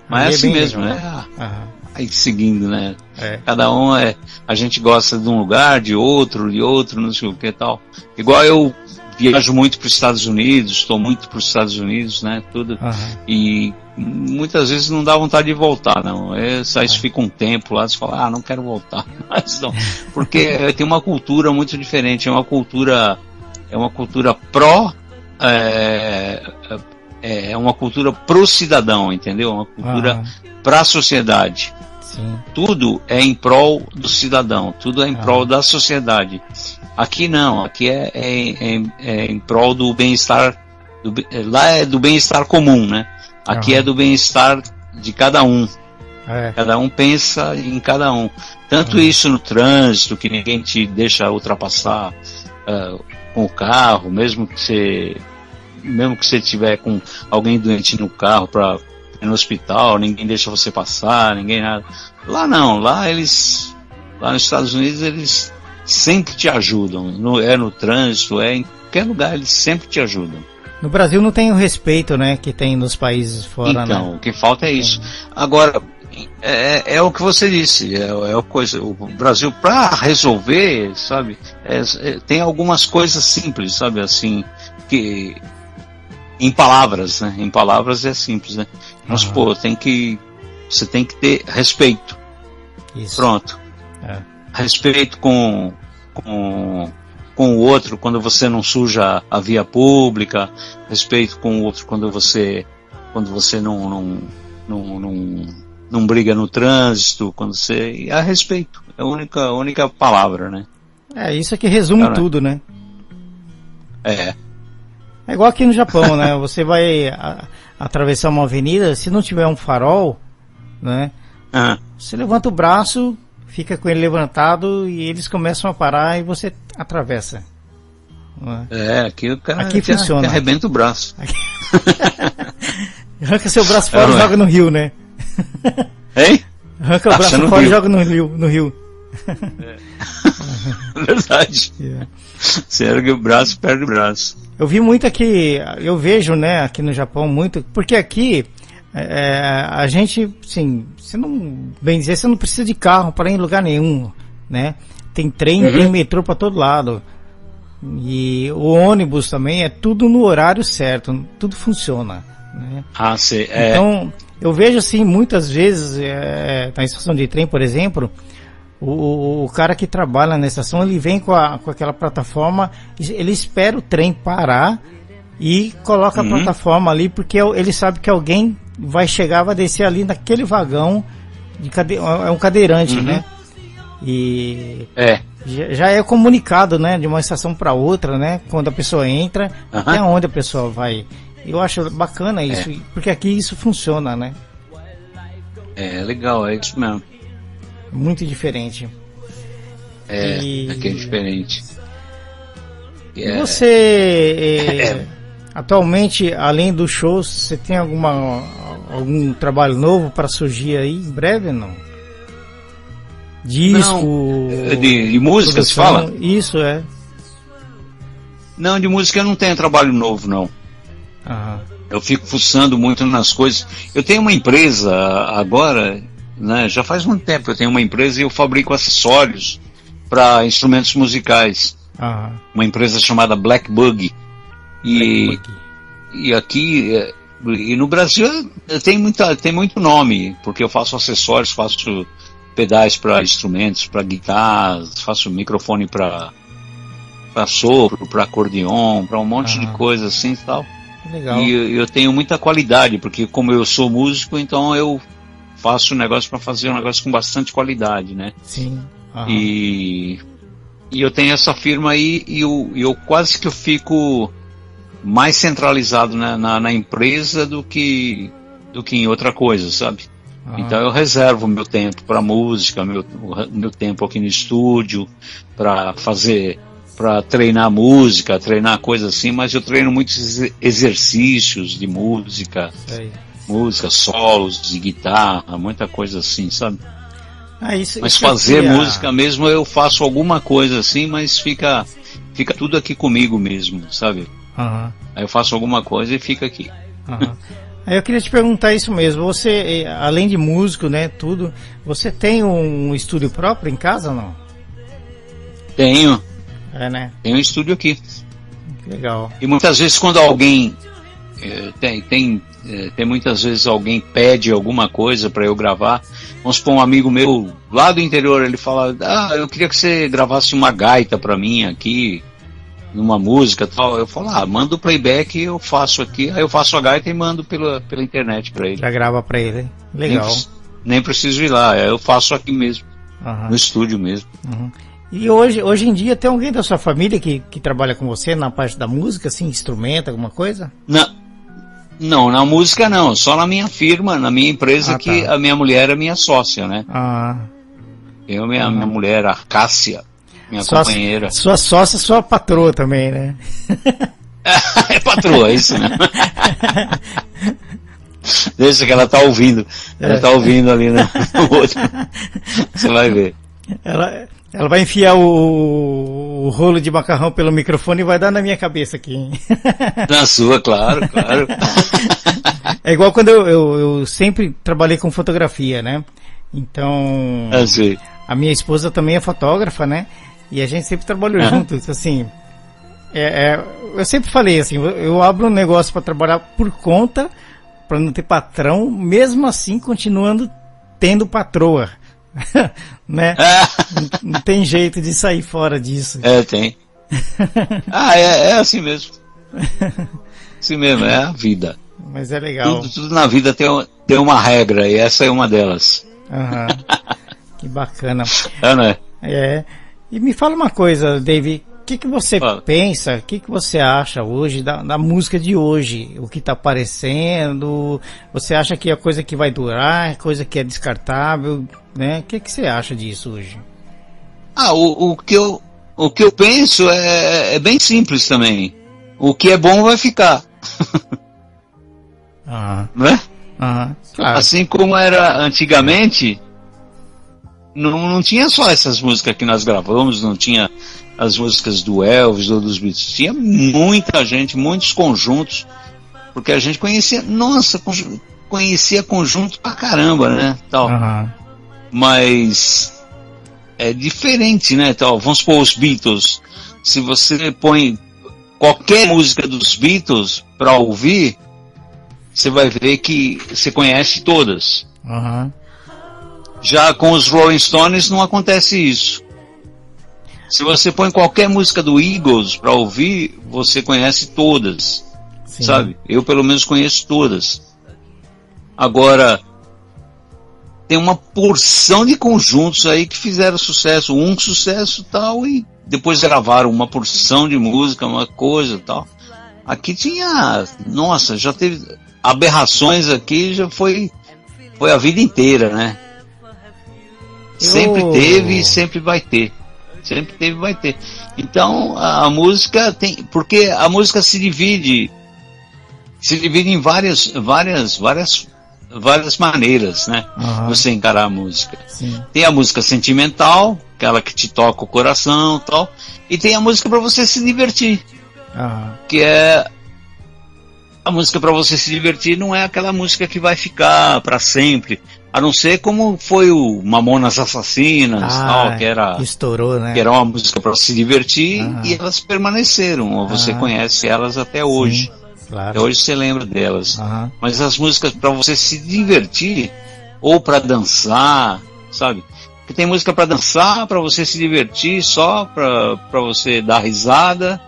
Mas é é assim mesmo, legal. né? Aham, Aí seguindo, né? é. Cada um é. A gente gosta de um lugar, de outro, de outro, não sei o que e tal. Igual eu viajo muito para os Estados Unidos, estou muito para os Estados Unidos, né? Tudo. E muitas vezes não dá vontade de voltar, não. É, aí você fica um tempo lá, você fala, ah, não quero voltar. Mas não. Porque é, tem uma cultura muito diferente, é uma cultura. É uma cultura pró. É, é uma cultura pro cidadão, entendeu? É Uma cultura aham, para a sociedade Sim. tudo é em prol do cidadão, tudo é em Ah. prol da sociedade. Aqui não, aqui é, é, é- é em prol do bem-estar, be- lá é do bem-estar comum, né? Aqui Aham. é do bem-estar de cada um, É. cada um pensa em cada um. Tanto isso no trânsito, que ninguém te deixa ultrapassar ah, com o carro, mesmo que você, mesmo que você tiver com alguém doente no carro para no hospital, ninguém deixa você passar, ninguém nada. Lá não, lá eles, lá nos Estados Unidos eles sempre te ajudam. No, é no trânsito, é em qualquer lugar eles sempre te ajudam. No Brasil não tem o respeito, né, que tem nos países fora, então, né? o que falta é isso. Agora, é, é o que você disse, é, é a coisa. O Brasil, para resolver, sabe, é- é- tem algumas coisas simples, sabe, assim, que. Em palavras, né? Em palavras é simples, né? Mas, Aham. pô, tem que. Você tem que ter respeito. Isso. Pronto. É. Respeito com, com, com o outro quando você não suja a via pública. Respeito com o outro quando você, quando você não, não, não, não, não briga no trânsito. Quando você. A respeito. É a única, única palavra, né? É, isso é que resume Cara. tudo, né? É. É igual aqui no Japão, né? Você vai a- atravessar uma avenida, se não tiver um farol, né? Ah, Você levanta o braço, fica com ele levantado e eles começam a parar e você atravessa. não é? é, aqui o cara Aqui te- funciona. te arrebenta o braço. Arranca seu braço fora É, e é? joga no rio, né? Hein? Arranca o braço fora e joga no rio. No rio. Verdade. Yeah. Você ergue o braço, perde o braço. Eu vi muito aqui, eu vejo, né, aqui no Japão muito, porque aqui é, a gente, sim, você não, bem dizer, você não precisa de carro para ir em lugar nenhum, né? Tem trem, Uhum. tem metrô para todo lado. E o ônibus também é tudo no horário certo, tudo funciona, né? Ah, você. É, Então, eu vejo assim, muitas vezes, é, na estação de trem, por exemplo, o, o- o cara que trabalha na estação, ele vem com, a, com aquela plataforma, ele espera o trem parar e coloca Uhum. a plataforma ali, porque ele sabe que alguém vai chegar, vai descer ali naquele vagão, de cade, é um cadeirante, Uhum. né? E é. já é comunicado, né, de uma estação para outra, né, quando a pessoa entra, Aham. até onde a pessoa vai. Eu acho bacana isso, É. porque aqui isso funciona, né? É legal, é isso mesmo. Muito diferente. É, E- aqui é diferente. E É, Você, eh, Atualmente, além dos shows, você tem alguma algum trabalho novo para surgir aí em breve, não? Disco, não, de, de música, se fala? Isso é. Não, de música eu não tenho trabalho novo, não. Aham. Eu fico fuçando muito nas coisas. Eu tenho uma empresa agora, né, já faz muito tempo eu tenho uma empresa e eu fabrico acessórios para instrumentos musicais. Aham. Uma empresa chamada Black Bug. E, e aqui é, e no Brasil tem, muita, tem muito nome, porque eu faço acessórios, faço pedais para instrumentos, para guitarras, faço microfone para para sopro, para acordeon, para um monte de coisa assim e tal. Legal. E eu tenho muita qualidade, porque como eu sou músico, então eu faço um negócio para fazer um negócio com bastante qualidade, né? Sim. Uhum. E, e eu tenho essa firma aí e eu, eu quase que eu fico mais centralizado na, na, na, empresa do que, do que em outra coisa, sabe? Ah. Então eu reservo meu tempo para música, meu, meu tempo aqui no estúdio, para fazer, para treinar música, treinar coisas assim, mas eu treino muitos exercícios de música, Sei. Música, solos de guitarra, muita coisa assim, sabe? Ah, isso, mas isso fazer música mesmo eu faço alguma coisa assim, mas fica, fica tudo aqui comigo mesmo, sabe? Uhum. Aí eu faço alguma coisa e fica aqui. Uhum. Aí eu queria te perguntar isso mesmo. Você, eh, além de músico, né, tudo, você tem um estúdio próprio em casa ou não? Tenho. É, né? Tem um estúdio aqui. Legal. E muitas vezes quando alguém é, tem, tem, tem muitas vezes alguém pede alguma coisa para eu gravar. Vamos supor um amigo meu lá do interior, ele fala: "Ah, eu queria que você gravasse uma gaita para mim aqui." numa música tal, eu falo, ah, manda o playback eu faço aqui, aí eu faço a gaita e mando pela, pela internet para ele. Já grava para ele, legal. Nem, nem, preciso ir lá, eu faço aqui mesmo, uhum. no estúdio mesmo. Uhum. E hoje, hoje em dia tem alguém da sua família que, que trabalha com você na parte da música, assim, instrumento, alguma coisa? Não, não, na música não, só na minha firma, na minha empresa, ah, que tá. a minha mulher é minha sócia, né? Ah. Eu, minha, uhum. minha mulher, a Cássia, minha sua, companheira. Sua sócia, sua patroa também, né? é patroa, é isso, né? Deixa que ela tá ouvindo. Ela é. tá ouvindo ali né? Você vai ver. Ela, ela vai enfiar o, o, rolo de macarrão pelo microfone e vai dar na minha cabeça aqui. Na sua, claro, claro. É igual quando eu, eu, eu sempre trabalhei com fotografia, né? Então. É, a minha esposa também é fotógrafa, né? E a gente sempre trabalhou uhum. juntos, assim. É, é, eu sempre falei assim, eu, eu abro um negócio para trabalhar por conta, para não ter patrão, mesmo assim continuando tendo patroa. né? não, não, tem jeito de sair fora disso. É, tem. ah, é, é assim mesmo. Assim mesmo, é a vida. Mas é legal. Tudo, tudo na vida tem, tem uma regra e essa é uma delas. Uhum. que bacana. É, né? É. E me fala uma coisa, David, que, que você fala. pensa, o que, que você acha hoje da, da música de hoje? O que está aparecendo? Você acha que é coisa que vai durar, coisa que é descartável, né? O que, que você acha disso hoje? Ah, o, o, que, eu, o que eu penso é, é bem simples também. O que é bom vai ficar. ah. Não é? Ah, claro. Assim como era antigamente, não, não tinha só essas músicas que nós gravamos, não tinha as músicas do Elvis ou dos Beatles, tinha muita gente, muitos conjuntos, porque a gente conhecia, nossa, conhecia conjunto pra caramba, né? Tal. Uhum. Mas é diferente, né? Tal. Vamos supor os Beatles. Se você põe qualquer música dos Beatles para ouvir, você vai ver que você conhece todas. Uhum. Já com os Rolling Stones não acontece isso. Se você põe qualquer música do Eagles para ouvir, você conhece todas. Sim. Sabe? Eu pelo menos conheço todas. Agora, tem uma porção de conjuntos aí que fizeram sucesso, um sucesso tal, e depois gravaram uma porção de música, uma coisa tal. Aqui tinha, nossa, já teve aberrações aqui, já foi, foi a vida inteira, né? Sempre teve e sempre vai ter. Sempre teve e vai ter. Então a, a, música tem. Porque a música se divide se divide em várias, várias, várias, várias maneiras, né? Aham. Você encarar a música. Sim. Tem a música sentimental, aquela que te toca o coração, e tal, e tem a música para você se divertir, Aham. que é a música para você se divertir não é aquela música que vai ficar para sempre, a não ser como foi o Mamonas Assassinas, Ah, tal, que era Estourou, né? que era uma música para se divertir Aham. e elas permaneceram, ou você Ah. conhece elas até hoje. Sim, claro. Até hoje você lembra delas. Aham. Mas as músicas para você se divertir ou para dançar, sabe? Porque tem música para dançar, para você se divertir, só para você dar risada,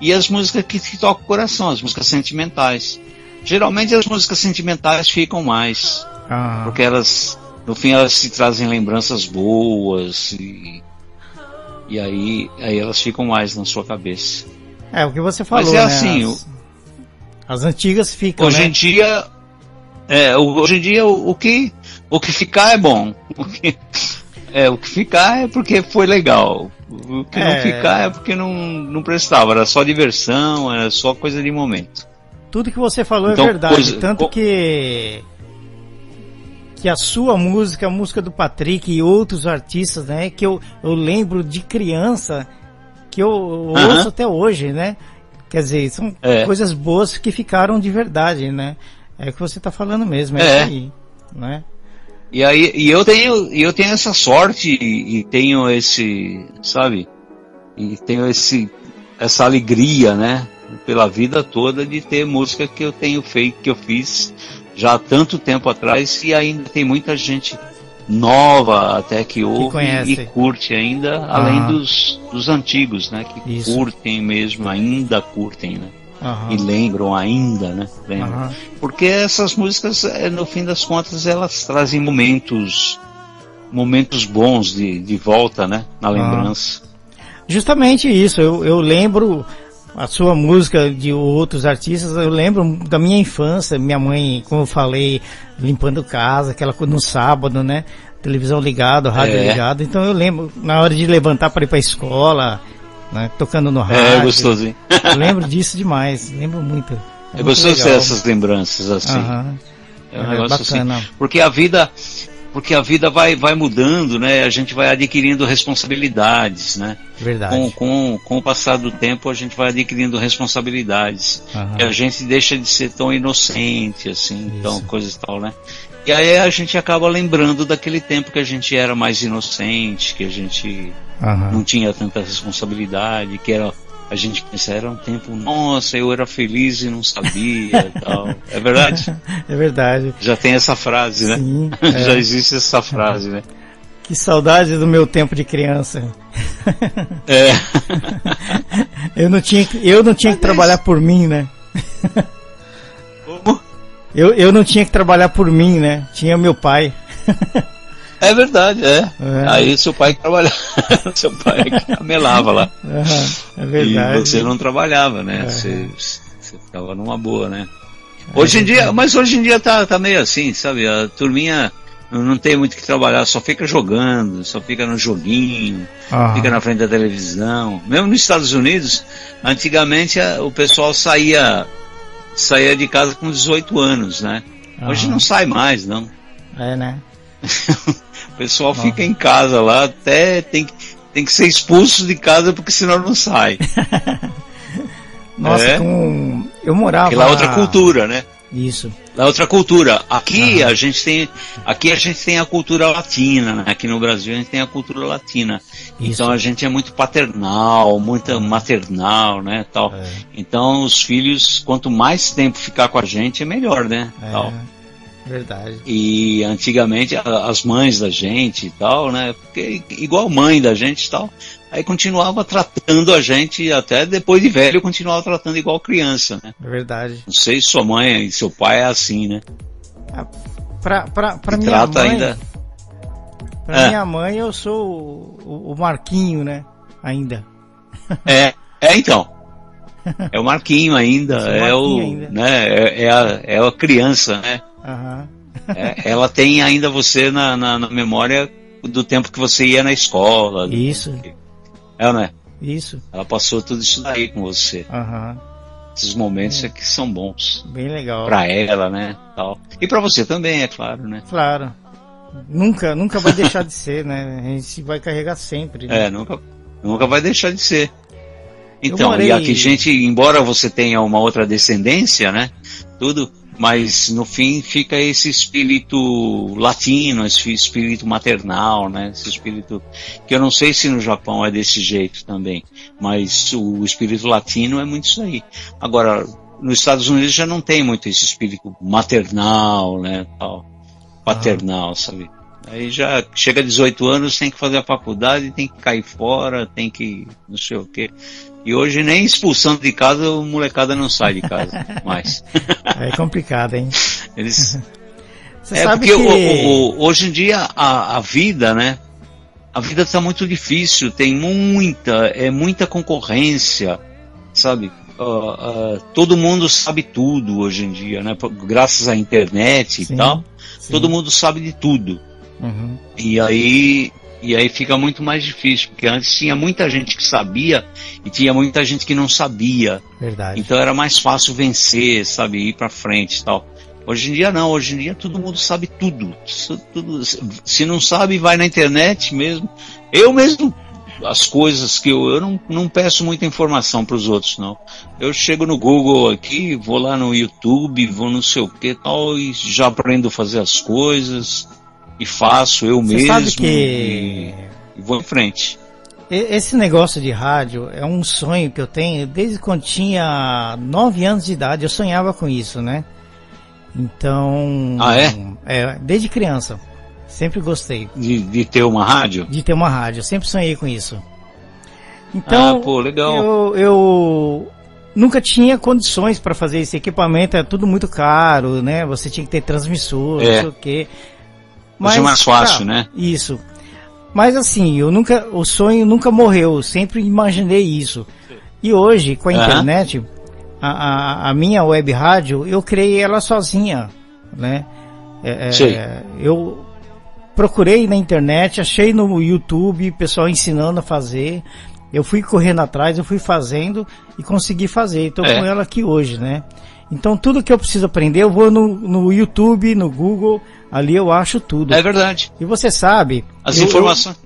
e as músicas que te tocam o coração, as músicas sentimentais. Geralmente as músicas sentimentais ficam mais, Aham. porque elas, no fim, elas se trazem lembranças boas e, e aí, aí elas ficam mais na sua cabeça. É o que você falou, Mas é né? assim, As, as antigas ficam, Hoje né? em dia, é, o- hoje em dia o, o que o que ficar é bom. O que, é, o que ficar é porque foi legal. O que É. não ficar é porque não, não prestava, era só diversão, era só coisa de momento. Tudo que você falou Então, é verdade. coisa- Tanto que que a sua música, a música do Patrick e outros artistas, né, que eu, eu lembro de criança, que eu, eu Aham. ouço até hoje, né? Quer dizer, são É. coisas boas que ficaram de verdade, né? É o que você tá falando mesmo, é, É. isso aí, né? E aí e eu tenho e eu tenho essa sorte e, e tenho esse, sabe? E tenho esse essa alegria, né? Pela vida toda de ter música que eu tenho feito, que eu fiz já há tanto tempo atrás e ainda tem muita gente nova até que ouve conhece. e curte ainda, além Ah. dos, dos antigos, né? Que Isso. curtem mesmo, ainda curtem, né? Aham. E lembram ainda, né? Lembram. Aham. Porque essas músicas, eh, no fim das contas, elas trazem momentos, momentos bons de, de volta, né? Na lembrança. Justamente isso, eu, eu lembro a sua música de outros artistas, eu lembro da minha infância, minha mãe, como eu falei, limpando casa, aquela coisa no sábado, né? Televisão ligada, rádio É. ligado, então eu lembro, na hora de levantar para ir para a escola, né? tocando no rádio. É gostosinho. Eu lembro disso demais, lembro muito. É muito gostoso ter essas lembranças assim. É um É, negócio assim. bacana. Porque a vida, porque a vida vai, vai mudando, né? A gente vai adquirindo responsabilidades, né? Verdade. Com, com, com o passar do tempo, a gente vai adquirindo responsabilidades. Aham. E a gente deixa de ser tão inocente, assim, Isso. tão coisa e tal, né? E aí a gente acaba lembrando daquele tempo que a gente era mais inocente, que a gente Aham. não tinha tanta responsabilidade, que era a gente pensa, era um tempo, nossa, eu era feliz e não sabia e tal. É verdade? É verdade. Já tem essa frase, né? Sim, Já é. existe essa frase, né? Que saudade do meu tempo de criança. É. Eu não tinha, que- eu não tinha que trabalhar por mim, né? Como? Eu, eu não tinha que trabalhar por mim, né? Tinha meu pai. É verdade, é. É. Aí seu pai trabalhava, seu pai que camelava lá. Aham, é verdade. E você não trabalhava, né? É. Você, você ficava numa boa, né? Hoje em dia, mas hoje em dia tá, tá meio assim, sabe? A turminha não tem muito o que trabalhar, só fica jogando, só fica no joguinho, fica na frente da televisão. Mesmo nos Estados Unidos, antigamente a- o pessoal saía saía de casa com 18 anos, né? Hoje não sai mais, não. É, né? O pessoal fica em casa lá, até tem, que- tem que ser expulso de casa porque senão não sai. Nossa, É. com... eu morava... Porque lá é outra cultura, né? Isso. Lá é outra cultura. Aqui a gente tem, aqui a gente tem a cultura latina, né? Aqui no Brasil a gente tem a cultura latina. Isso. Então a gente é muito paternal, muito maternal, né, tal. É. Então os filhos, quanto mais tempo ficar com a gente, é melhor, né? É, Tal. Verdade. E antigamente as mães da gente e tal, né? Porque igual mãe da gente e tal, aí continuava tratando a gente até depois de velho continuava tratando igual criança, né? É verdade. Não sei se sua mãe e seu pai é assim, né? Pra, pra, pra E minha trata mãe... ainda. Pra É. minha mãe eu sou o, o- o Marquinho, né? Ainda. É, é então. É o Marquinho ainda, o é o, Marquinho ainda. né? É, é a, é a criança, né? Aham. É, ela tem ainda você na, na, na memória do tempo que você ia na escola. Isso, É, né? isso. Ela passou tudo isso daí com você. Aham. esses momentos é. que são bons. Bem legal. Para ela, né? Tal. E para você também, é claro, né? Claro. Nunca, nunca vai deixar de ser, né? A gente vai carregar sempre. Né? É, nunca, nunca vai deixar de ser. Então, morei... e aqui, gente, embora você tenha uma outra descendência, né? Tudo, mas no fim fica esse espírito latino, esse espírito maternal, né? Esse espírito que eu não sei se no Japão é desse jeito também, mas o espírito latino é muito isso aí. Agora, nos Estados Unidos já não tem muito esse espírito maternal, né? Tal, paternal, ah. sabe? Aí já chega a 18 anos, tem que fazer a faculdade, tem que cair fora, tem que não sei o quê. E hoje nem expulsando de casa, o molecada não sai de casa mais. É complicado, hein? Eles... Você é porque que... o, o, hoje em dia a, a vida, né? A vida está muito difícil, tem muita, é muita concorrência, sabe? Uh, uh, todo mundo sabe tudo hoje em dia, né? Graças à internet sim, e tal, sim. todo mundo sabe de tudo. Uhum. E aí e aí fica muito mais difícil, porque antes tinha muita gente que sabia e tinha muita gente que não sabia. Verdade. Então era mais fácil vencer, sabe, ir para frente e tal. Hoje em dia não, hoje em dia todo mundo sabe tudo. tudo. Se não sabe, vai na internet mesmo. Eu mesmo, as coisas que eu, eu não, não peço muita informação para os outros, não. Eu chego no Google aqui, vou lá no YouTube, vou não sei o que tal, e já aprendo a fazer as coisas e faço eu Você mesmo sabe que... e, vou em frente. Esse negócio de rádio é um sonho que eu tenho desde quando tinha 9 anos de idade. Eu sonhava com isso, né? Então. Ah, é? É, desde criança. Sempre gostei. De, de ter uma rádio? De ter uma rádio. Sempre sonhei com isso. Então. Ah, pô, legal. Eu, eu nunca tinha condições para fazer esse equipamento. É tudo muito caro, né? Você tinha que ter transmissor, é. não sei o quê. Mas é mais fácil, tá, né? Isso. Mas assim, eu nunca, o sonho nunca morreu, eu sempre imaginei isso. E hoje, com a uhum. internet, a, a, a, minha web rádio, eu criei ela sozinha, né? É, é, eu procurei na internet, achei no YouTube, pessoal ensinando a fazer. Eu fui correndo atrás, eu fui fazendo e consegui fazer. Estou é. com ela aqui hoje, né? Então tudo que eu preciso aprender, eu vou no, no YouTube, no Google, Ali eu acho tudo. É verdade. E você sabe. As eu, informações.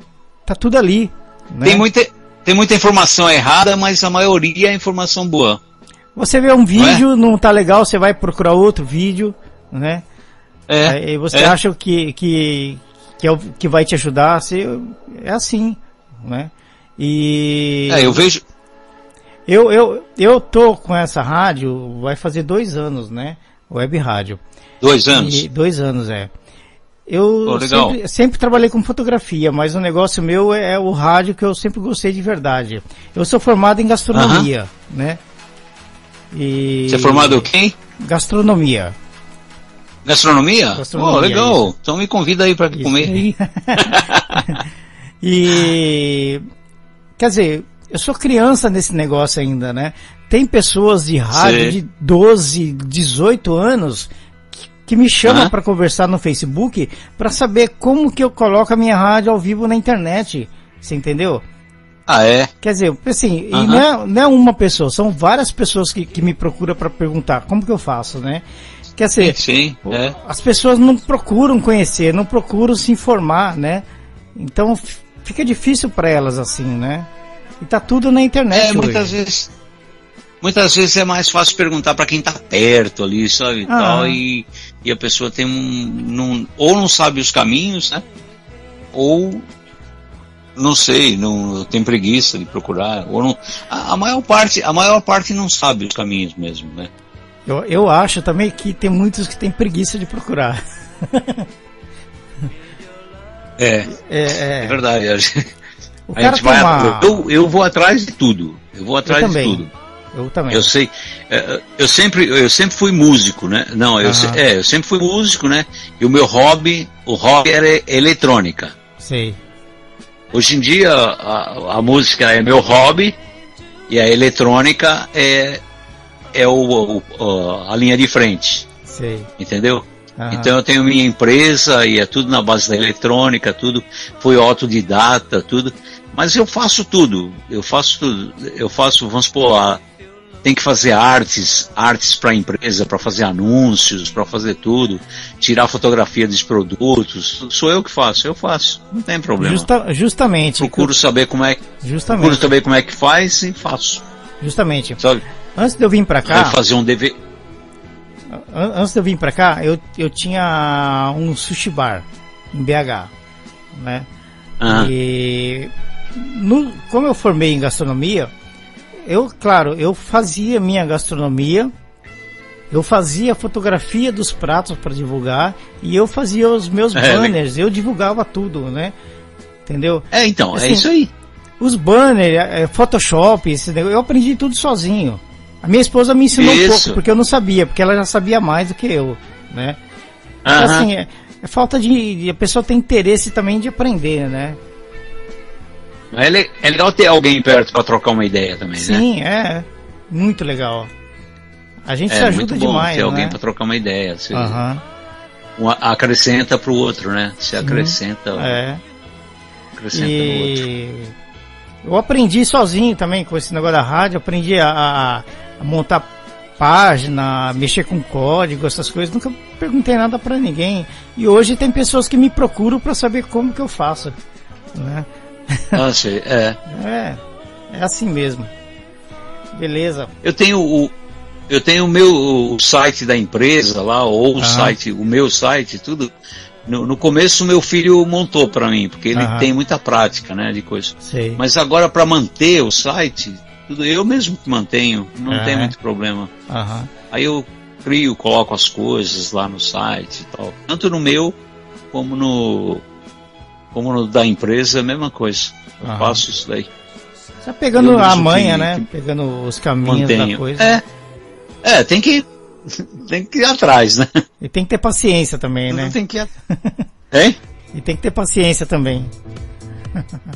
Tá tudo ali. Né? Tem, muita, tem muita informação errada, mas a maioria é informação boa. Você vê um vídeo, não, é? não tá legal, você vai procurar outro vídeo, né? É. Aí você é. acha que, que, que, é o, que vai te ajudar, você, é assim, né? E. É, eu vejo. Eu, eu, eu tô com essa rádio, vai fazer dois anos, né? Web rádio. Dois anos? E, dois anos, é. Eu oh, sempre, sempre, trabalhei com fotografia, mas o negócio meu é, é, o rádio que eu sempre gostei de verdade. Eu sou formado em gastronomia, uh -huh. né? E... Você é formado em quem? Gastronomia. Gastronomia? Gastronomia oh, legal. Então me convida aí para comer. e quer dizer, eu sou criança nesse negócio ainda, né? Tem pessoas de rádio de 12, 18 anos que me chama para conversar no Facebook para saber como que eu coloco a minha rádio ao vivo na internet. Você entendeu? Ah, é? Quer dizer, assim, e não, é, não é uma pessoa, são várias pessoas que, que me procuram para perguntar como que eu faço, né? Quer dizer, sim, sim é. as pessoas não procuram conhecer, não procuram se informar, né? Então fica difícil para elas assim, né? E tá tudo na internet. É, muitas vezes muitas vezes é mais fácil perguntar para quem está perto ali, sabe? Ah. Tal, e, e a pessoa tem um. Não, ou não sabe os caminhos, né? Ou não sei, não tem preguiça de procurar. Ou não, a, a, maior parte, a maior parte não sabe os caminhos mesmo, né? Eu, eu acho também que tem muitos que têm preguiça de procurar. é, é, é, é verdade. Gente, a gente vai, uma... eu, eu vou atrás de tudo. Eu vou atrás de tudo. Eu também. Eu sei. É, eu sempre, eu sempre fui músico, né? Não, eu, se, é, eu sempre fui músico, né? E o meu hobby, o hobby era eletrônica. Sei. Hoje em dia a, a música é meu hobby e a eletrônica é, é o, o a linha de frente. Sei. Entendeu? Então eu tenho minha empresa e é tudo na base da eletrônica, tudo. Fui autodidata, tudo. Mas eu faço tudo. Eu faço tudo. Eu faço, vamos supor, a, tem que fazer artes, artes para a empresa, para fazer anúncios, para fazer tudo, tirar fotografia dos produtos, sou eu que faço, eu faço, não tem problema. Justa, justamente. Procuro saber como é, justamente. procuro saber como é que faz e faço. Justamente. Sabe? Antes de eu vir para cá, fazer um DV, antes de eu vir para cá, eu, eu tinha um sushi bar em BH, né? Ah. E no, como eu formei em gastronomia, eu, claro, eu fazia minha gastronomia, eu fazia fotografia dos pratos para divulgar e eu fazia os meus É, banners, eu divulgava tudo, né? Entendeu? É, então, Assim, é isso aí. Os banners, é, Photoshop, esse negócio, eu aprendi tudo sozinho. A minha esposa me ensinou um Isso. pouco, porque eu não sabia, porque ela já sabia mais do que eu, né? Então, Aham. assim, é, é falta de, de- A pessoa tem interesse também de aprender, né? É, le- é legal ter alguém perto para trocar uma ideia também, né? Sim, é. Muito legal. A gente se É ajuda muito bom demais, ter alguém né? para trocar uma ideia. Você Aham, um acrescenta pro outro, né? Você acrescenta, é. acrescenta no outro. E eu aprendi sozinho também com esse negócio da rádio, aprendi a, a- montar página, mexer com código, essas coisas. Nunca perguntei nada pra ninguém. E hoje tem pessoas que me procuram pra saber como que eu faço, né? Nossa, é. É, é assim mesmo. Beleza. Eu tenho o eu tenho o meu o site da empresa lá ou o Ah. site, o meu site, tudo. No, no começo meu filho montou para mim, porque ele Aham. tem muita prática, né, de coisa. Sei. Mas agora para manter o site, tudo eu mesmo que mantenho, não É. tem muito problema. Aí eu crio, coloco as coisas lá no site e tal. Tanto no meu como no como no da empresa, é a mesma coisa. Eu Aham. faço isso daí. Tá pegando a manha, que- né? que Pegando os caminhos da Mantenho. coisa. É. É, tem que tem que ir atrás, né? E tem que ter paciência também, né? Tem que ir Hein? E tem que ter paciência também.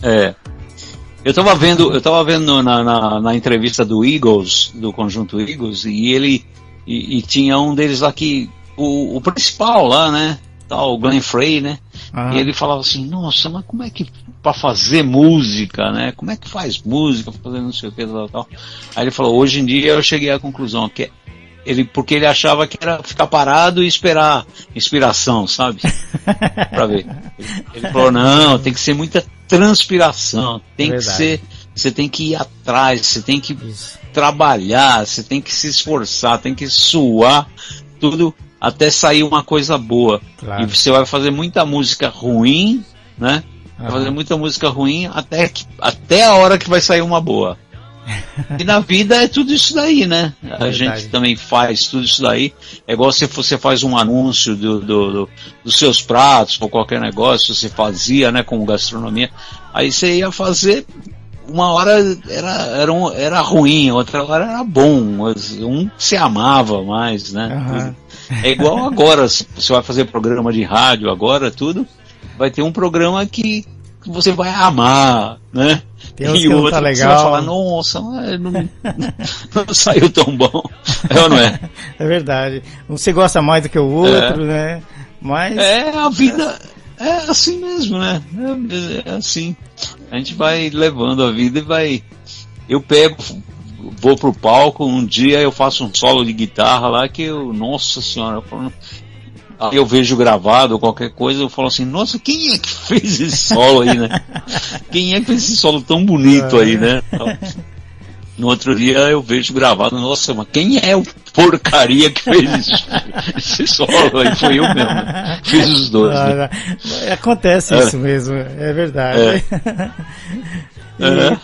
É. Eu tava vendo, eu tava vendo na, na, na entrevista do Eagles, do conjunto Eagles, e ele e, e tinha um deles lá que o, o principal lá, né? Tal, o Glenn Frey, né? Ah, E ele falava assim, nossa, mas como é que para fazer música, né? Como é que faz música, pra fazer não sei o que, tal, tal. Aí ele falou, hoje em dia eu cheguei à conclusão que ele, porque ele achava que era ficar parado e esperar inspiração, sabe? pra ver. Ele, falou, não, tem que ser muita transpiração, tem que ser, você tem que ir atrás, você tem que Isso. trabalhar, você tem que se esforçar, tem que suar, tudo até sair uma coisa boa. Claro. E você vai fazer muita música ruim, né? Vai fazer muita música ruim até, que, até a hora que vai sair uma boa. E na vida é tudo isso daí, né? A Verdade. gente também faz tudo isso daí. É igual se você faz um anúncio do, do- do- dos seus pratos ou qualquer negócio, você fazia, né, com gastronomia. Aí você ia fazer, uma hora era, era, um- era ruim, outra hora era bom. Um se amava mais, né? Aham. É igual agora, se você vai fazer programa de rádio agora, tudo, vai ter um programa que você vai amar, né? Tem uns que não tá que você vai legal. falar, nossa, mas não, não saiu tão bom. É ou não é? É verdade. Um você gosta mais do que o outro, né? Mas. É, a vida é assim mesmo, né? É, é assim. A gente vai levando a vida e vai. Eu pego, vou pro palco, um dia eu faço um solo de guitarra lá que eu. Nossa senhora, eu falo, eu vejo gravado ou qualquer coisa, eu falo assim, nossa, quem é que fez esse solo aí, né? Quem é que fez esse solo tão bonito aí, né? No outro dia eu vejo gravado, nossa, mas quem é o porcaria que fez esse, esse solo aí? Foi eu mesmo. né? Fiz os dois. Né? Ah, Acontece É. isso mesmo, é verdade. E É.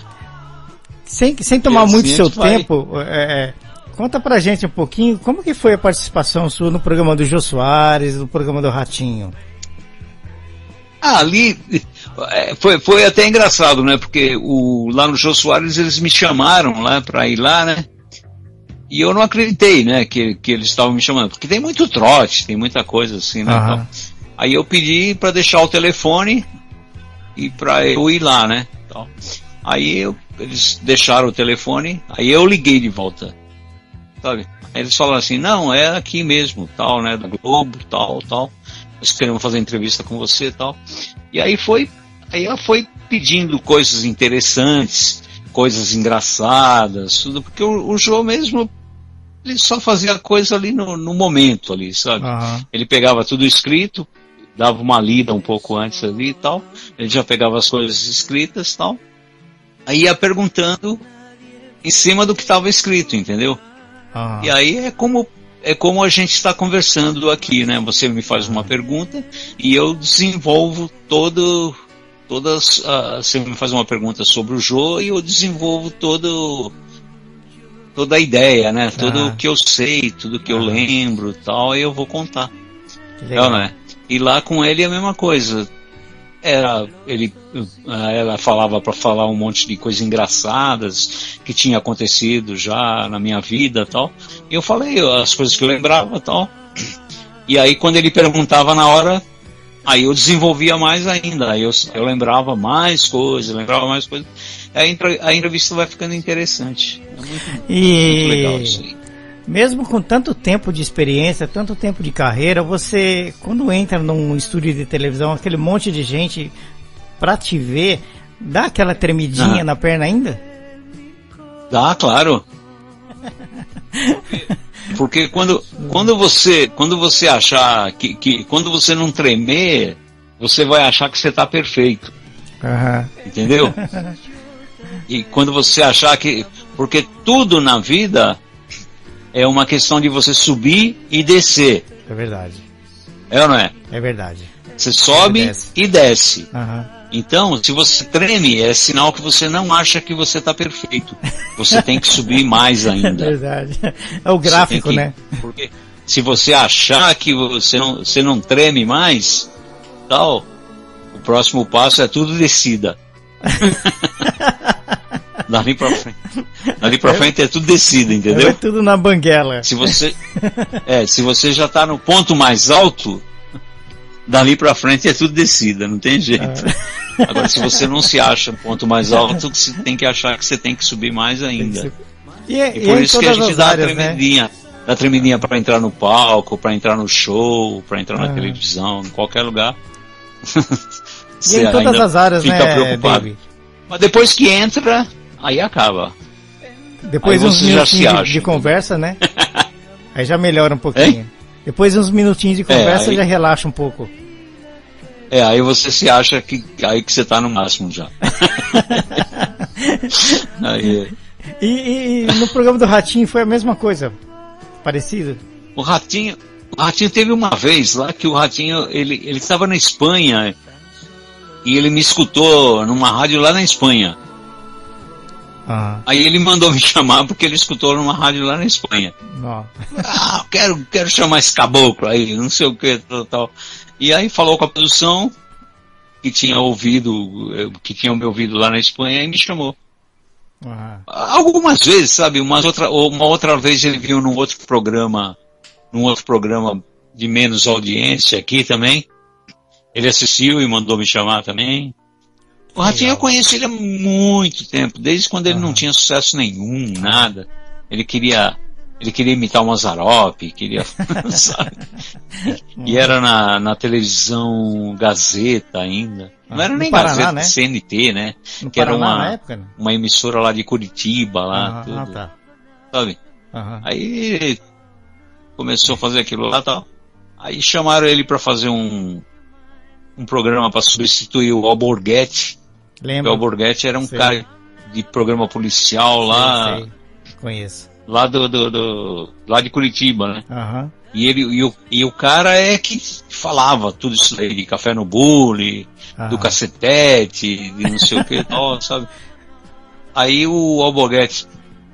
sem, sem tomar assim muito seu vai. tempo, é, é, conta pra gente um pouquinho como que foi a participação sua no programa do Jô Soares, no programa do Ratinho. Ah, ali é, foi, foi até engraçado, né? Porque o, lá no Jô Soares eles me chamaram lá pra ir lá, né? E eu não acreditei, né? Que, que eles estavam me chamando. Porque tem muito trote, tem muita coisa assim, né? Aham. tal. Aí eu pedi pra deixar o telefone e pra eu ir lá, né? Tal. Aí eu- eles deixaram o telefone, aí eu liguei de volta. Sabe? Aí eles falaram assim, não, é aqui mesmo, tal, né? Da Globo, tal, tal. Nós queremos fazer entrevista com você e tal. E aí foi, aí ela foi pedindo coisas interessantes, coisas engraçadas, tudo, porque o, o João mesmo ele só fazia coisa ali no, no momento ali, sabe? Aham. Ele pegava tudo escrito, dava uma lida um pouco antes ali e tal, ele já pegava as coisas escritas e tal, aí ia perguntando em cima do que estava escrito, entendeu? aham. E aí é como é como a gente está conversando aqui, né? Você me faz uma pergunta e eu desenvolvo todo todas ah, você me faz uma pergunta sobre o jogo e eu desenvolvo todo toda a ideia, né? Tudo Ah. o que eu sei, tudo que eu Ah. lembro, e tal, e eu vou contar. Legal. Não, né? E lá com ele é a mesma coisa. Era, ele, ah, ela falava para falar um monte de coisas engraçadas que tinha acontecido já na minha vida, e tal. E eu falei as coisas que eu lembrava, e tal. E aí quando ele perguntava na hora, aí eu desenvolvia mais ainda. Aí eu, eu lembrava mais coisas, lembrava mais coisas. A a entrevista vai ficando interessante. É muito, muito legal isso E aí. Mesmo com tanto tempo de experiência, tanto tempo de carreira, você, quando entra num estúdio de televisão, aquele monte de gente pra te ver, dá aquela tremidinha Ah. na perna ainda? Dá, claro. Porque quando, quando você quando você achar que, que quando você não tremer, você vai achar que você está perfeito, Aham. entendeu? E quando você achar que porque tudo na vida é uma questão de você subir e descer, É verdade. é ou não é? É verdade. Você sobe E desce. e desce. Aham. Então, se você treme, é sinal que você não acha que você está perfeito. Você tem que subir mais É ainda. verdade. É o gráfico, tem né? que- Porque se você achar que você não, você não treme mais, tal, o próximo passo é tudo descida. Dali pra frente. Dali pra frente é tudo descida, É entendeu? tudo na banguela. Se você, é, se você já tá no ponto mais alto, dali pra frente é tudo descida, não tem jeito. Ah. Agora, se você não se acha no ponto mais alto, você tem que achar que você tem que subir mais ainda. E, é- E e por é em isso que a gente dá a áreas, né? tremidinha. Dá a tremidinha pra entrar no palco, pra entrar no show, pra entrar na Ah. televisão, em qualquer lugar. E Você em todas as áreas, fica né, preocupado. David? Mas depois que entra, aí acaba. Depois Aí uns minutinhos de, de conversa, né? Aí já melhora um pouquinho. Depois uns minutinhos de conversa É, aí- já relaxa um pouco. É, aí você se acha que aí que você tá no máximo já. aí, E, e- e no programa do Ratinho foi a mesma coisa. Parecido? o Ratinho, o Ratinho teve uma vez lá que o Ratinho, ele, ele estava na Espanha e ele me escutou numa rádio lá na Espanha. Ah, Aí ele mandou me chamar porque ele escutou numa rádio lá na Espanha. Ah, quero, quero chamar esse caboclo aí, não sei o que, tal, tal. E aí falou com a produção que tinha ouvido, eh, que tinha me ouvido lá na Espanha e me chamou. Ah, Algumas vezes, sabe? Umas outra, uma outra vez ele viu num outro programa, num outro programa de menos audiência aqui também. Ele assistiu e mandou me chamar também. O Ratinho eu conheço ele há muito tempo, desde quando ele não Aham. tinha sucesso nenhum, nada. Ele queria, ele queria imitar o Mazzaropi, queria, sabe? E era na, na televisão Gazeta ainda. Não Ah, era no nem Paraná, Gazeta, né? CNT, né? no que era Paraná uma- na época? Não? Uma emissora lá de Curitiba, lá, Ah, tudo, ah, tá. sabe? Aí começou a fazer aquilo lá e tal. Aí chamaram ele para fazer um, um programa para substituir o Alborguete. O Lembro. Alborguete era um Sei. cara de programa policial lá, Sei, sei. Conheço. lá do, do- do- lá de Curitiba, né? Aham. E ele e o, e o cara é que falava tudo isso aí de café no bule, do aham. cacetete, de não sei o que tal, sabe? Aí o Alborguete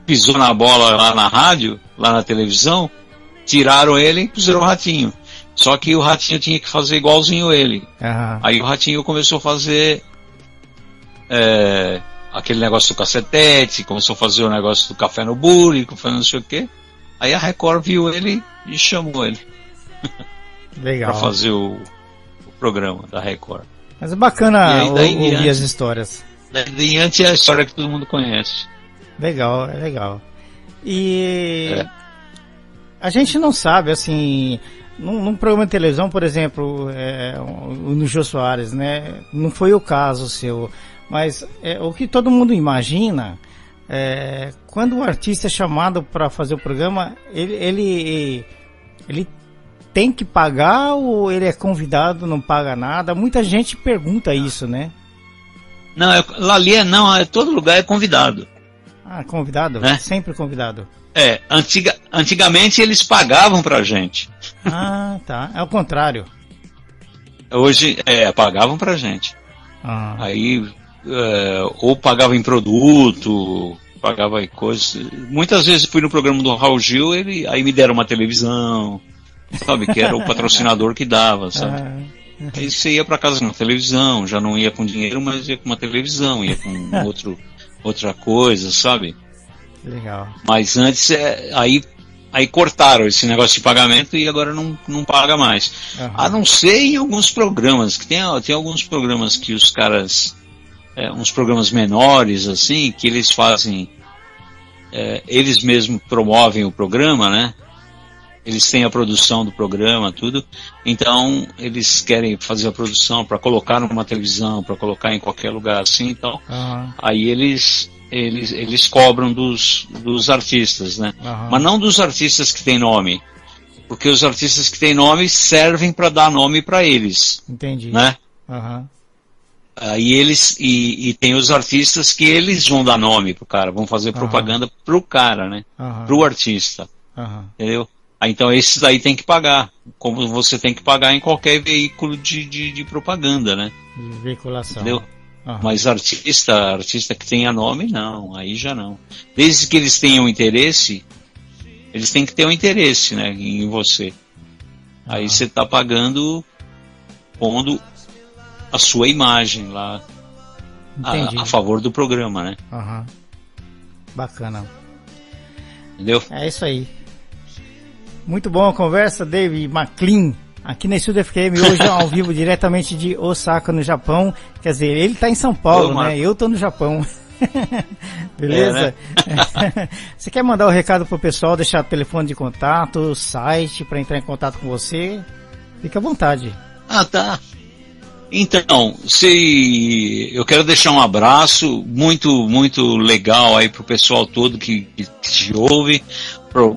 pisou na bola lá na rádio, lá na televisão, tiraram ele e puseram o ratinho. Só que o ratinho tinha que fazer igualzinho ele. Aham. Aí o ratinho começou a fazer é, aquele negócio do cacetete, começou a fazer o negócio do café no bule, café não sei o que. Aí a Record viu ele e chamou ele Legal. para fazer o, o programa da Record. Mas é bacana aí, daí ouvir diante? as histórias. Daí diante é a história que todo mundo conhece. Legal, é legal. E É. a gente não sabe, assim, num, num programa de televisão, por exemplo, é, o- no Jô Soares, né? Não foi o caso seu, mas é, o que todo mundo imagina é, quando o artista é chamado para fazer o programa, ele, ele, ele tem que pagar ou ele é convidado, não paga nada? Muita gente pergunta isso, né? Não, é, lá ali é não, é todo lugar é convidado. Ah, convidado? Né? Sempre convidado. É, antiga, antigamente eles pagavam pra gente. Ah, tá. É o contrário. Hoje, é, pagavam pra gente. Ah. Aí, é, ou pagava em produto, pagava em coisas. Muitas vezes fui no programa do Raul Gil, ele, aí me deram uma televisão, sabe, que era o patrocinador que dava, sabe. Ah. Aí você ia para casa com televisão, já não ia com dinheiro, mas ia com uma televisão, ia com outro, outra coisa, sabe? Legal. Mas antes, é, aí, aí cortaram esse negócio de pagamento e agora não, não paga mais. Uhum. A não ser em alguns programas, que tem, tem alguns programas que os caras, é, uns programas menores, assim, que eles fazem, é, eles mesmos promovem o programa, né? Eles têm a produção do programa, tudo. Então, eles querem fazer a produção para colocar numa televisão, para colocar em qualquer lugar assim, então. Uhum. Aí eles eles, eles cobram dos, dos artistas, né? Uhum. Mas não dos artistas que têm nome. Porque os artistas que têm nome servem para dar nome para eles. Entendi. Né? Uhum. Aí eles e, e, tem os artistas que eles vão dar nome pro cara, vão fazer propaganda uhum. pro cara, né? Uhum. Pro artista. Uhum. Entendeu? Aí, então esses daí tem que pagar, como você tem que pagar em qualquer veículo de, de, de propaganda, né? De veiculação. Entendeu? Uhum. Mas artista, artista que tenha nome, não, aí já não. Desde que eles tenham interesse, eles têm que ter um interesse, né, em você. Aí você está pagando, pondo a sua imagem lá a, a, favor do programa, né? Uhum. Bacana. Entendeu? É isso aí. Muito bom a conversa, David McLean aqui na Estúdio FQM hoje ao vivo diretamente de Osaka, no Japão. Quer dizer, ele está em São Paulo, né? Eu tô no Japão. Beleza? É, né? você quer mandar o um recado pro pessoal, deixar o telefone de contato, site para entrar em contato com você? Fique à vontade. Ah, tá. Então, se eu quero deixar um abraço muito, muito legal aí pro pessoal todo que, que te ouve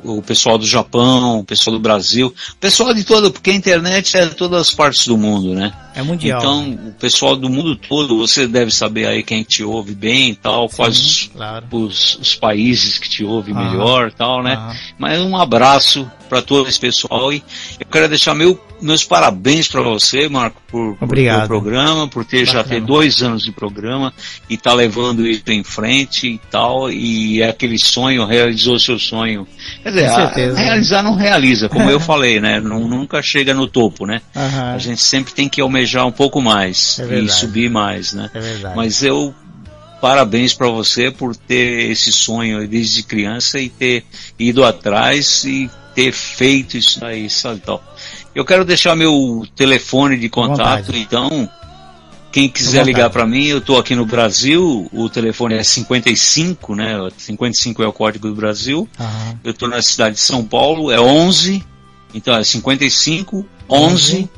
o pessoal do Japão, o pessoal do Brasil, o pessoal de todo, porque a internet é todas as partes do mundo, né? É mundial. Então, o pessoal do mundo todo, você deve saber aí quem te ouve bem e tal, Sim, quais claro. os, os, países que te ouve ah, melhor e tal, né? Ah. Mas um abraço para todo esse pessoal e eu quero deixar meu, meus parabéns para você, Marco, por, Obrigado. por programa, por ter Bacana. já ter dois anos de programa e tá levando isso em frente e tal, e é aquele sonho, realizou seu sonho. Quer dizer, a, realizar não realiza, como eu falei, né? Nunca chega no topo, né? A gente sempre tem que almejar um pouco mais é e subir mais, né? É Mas eu parabéns para você por ter esse sonho desde criança e ter ido atrás e ter feito isso aí, sabe tal. Eu quero deixar meu telefone de contato, então, quem quiser ligar para mim, eu estou aqui no Brasil, o telefone é 55, né? 55 é o código do Brasil. Uhum. Eu estou na cidade de São Paulo, é 11, então é 55 11 uhum.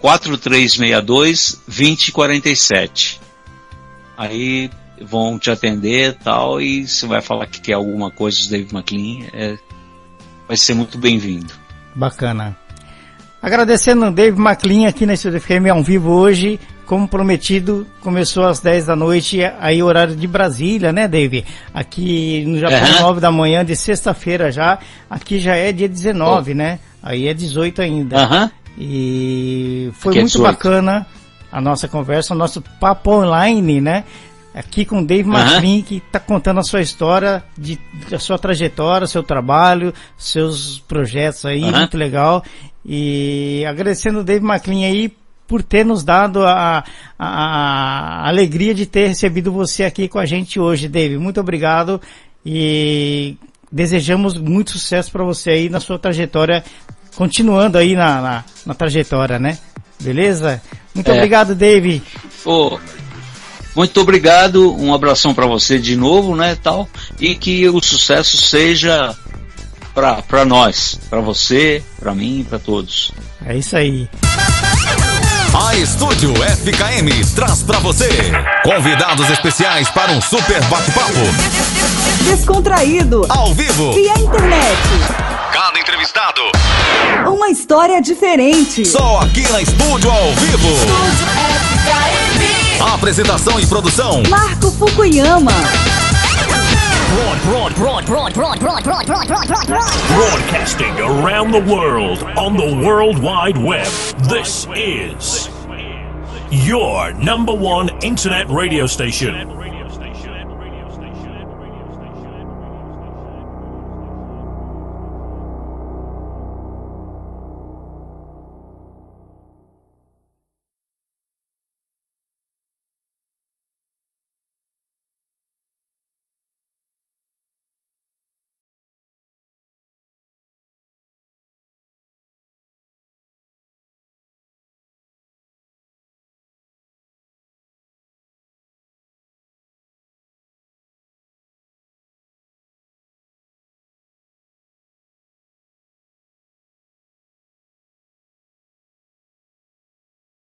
4362 2047. Aí vão te atender tal, e você vai falar que quer alguma coisa do Dave McLean, é, vai ser muito bem-vindo. Bacana. Agradecendo o Dave McLean aqui na Estúdio FM ao vivo hoje, como prometido, começou às 10 da noite, aí horário de Brasília, né, Dave? Aqui no Japão, uhum. 9 da manhã de sexta-feira já, aqui já é dia 19, oh. né? Aí é 18 ainda. Uhum. E foi aqui é muito é bacana a nossa conversa, o nosso papo online, né? Aqui com o Dave uhum. que está contando a sua história, de, a sua trajetória, seu trabalho, seus projetos aí, uhum. muito legal. E agradecendo o Dave McLean aí por ter nos dado a, a, a, alegria de ter recebido você aqui com a gente hoje, Dave. Muito obrigado e desejamos muito sucesso para você aí na sua trajetória, continuando aí na, na, na trajetória, né? Beleza? Muito é. obrigado, Dave. Oh. Muito obrigado, um abração para você de novo, né, tal, e que o sucesso seja para nós, para você, para mim, para todos. É isso aí. A Estúdio FKM traz para você convidados especiais para um super bate-papo descontraído, Ao vivo. via internet. Cada entrevistado. Uma história diferente. Só aqui na Estúdio ao vivo. Apresentação e produção: Marco Fukuyama. Broadcasting around the world on the World Wide Web. This is your number one internet radio station.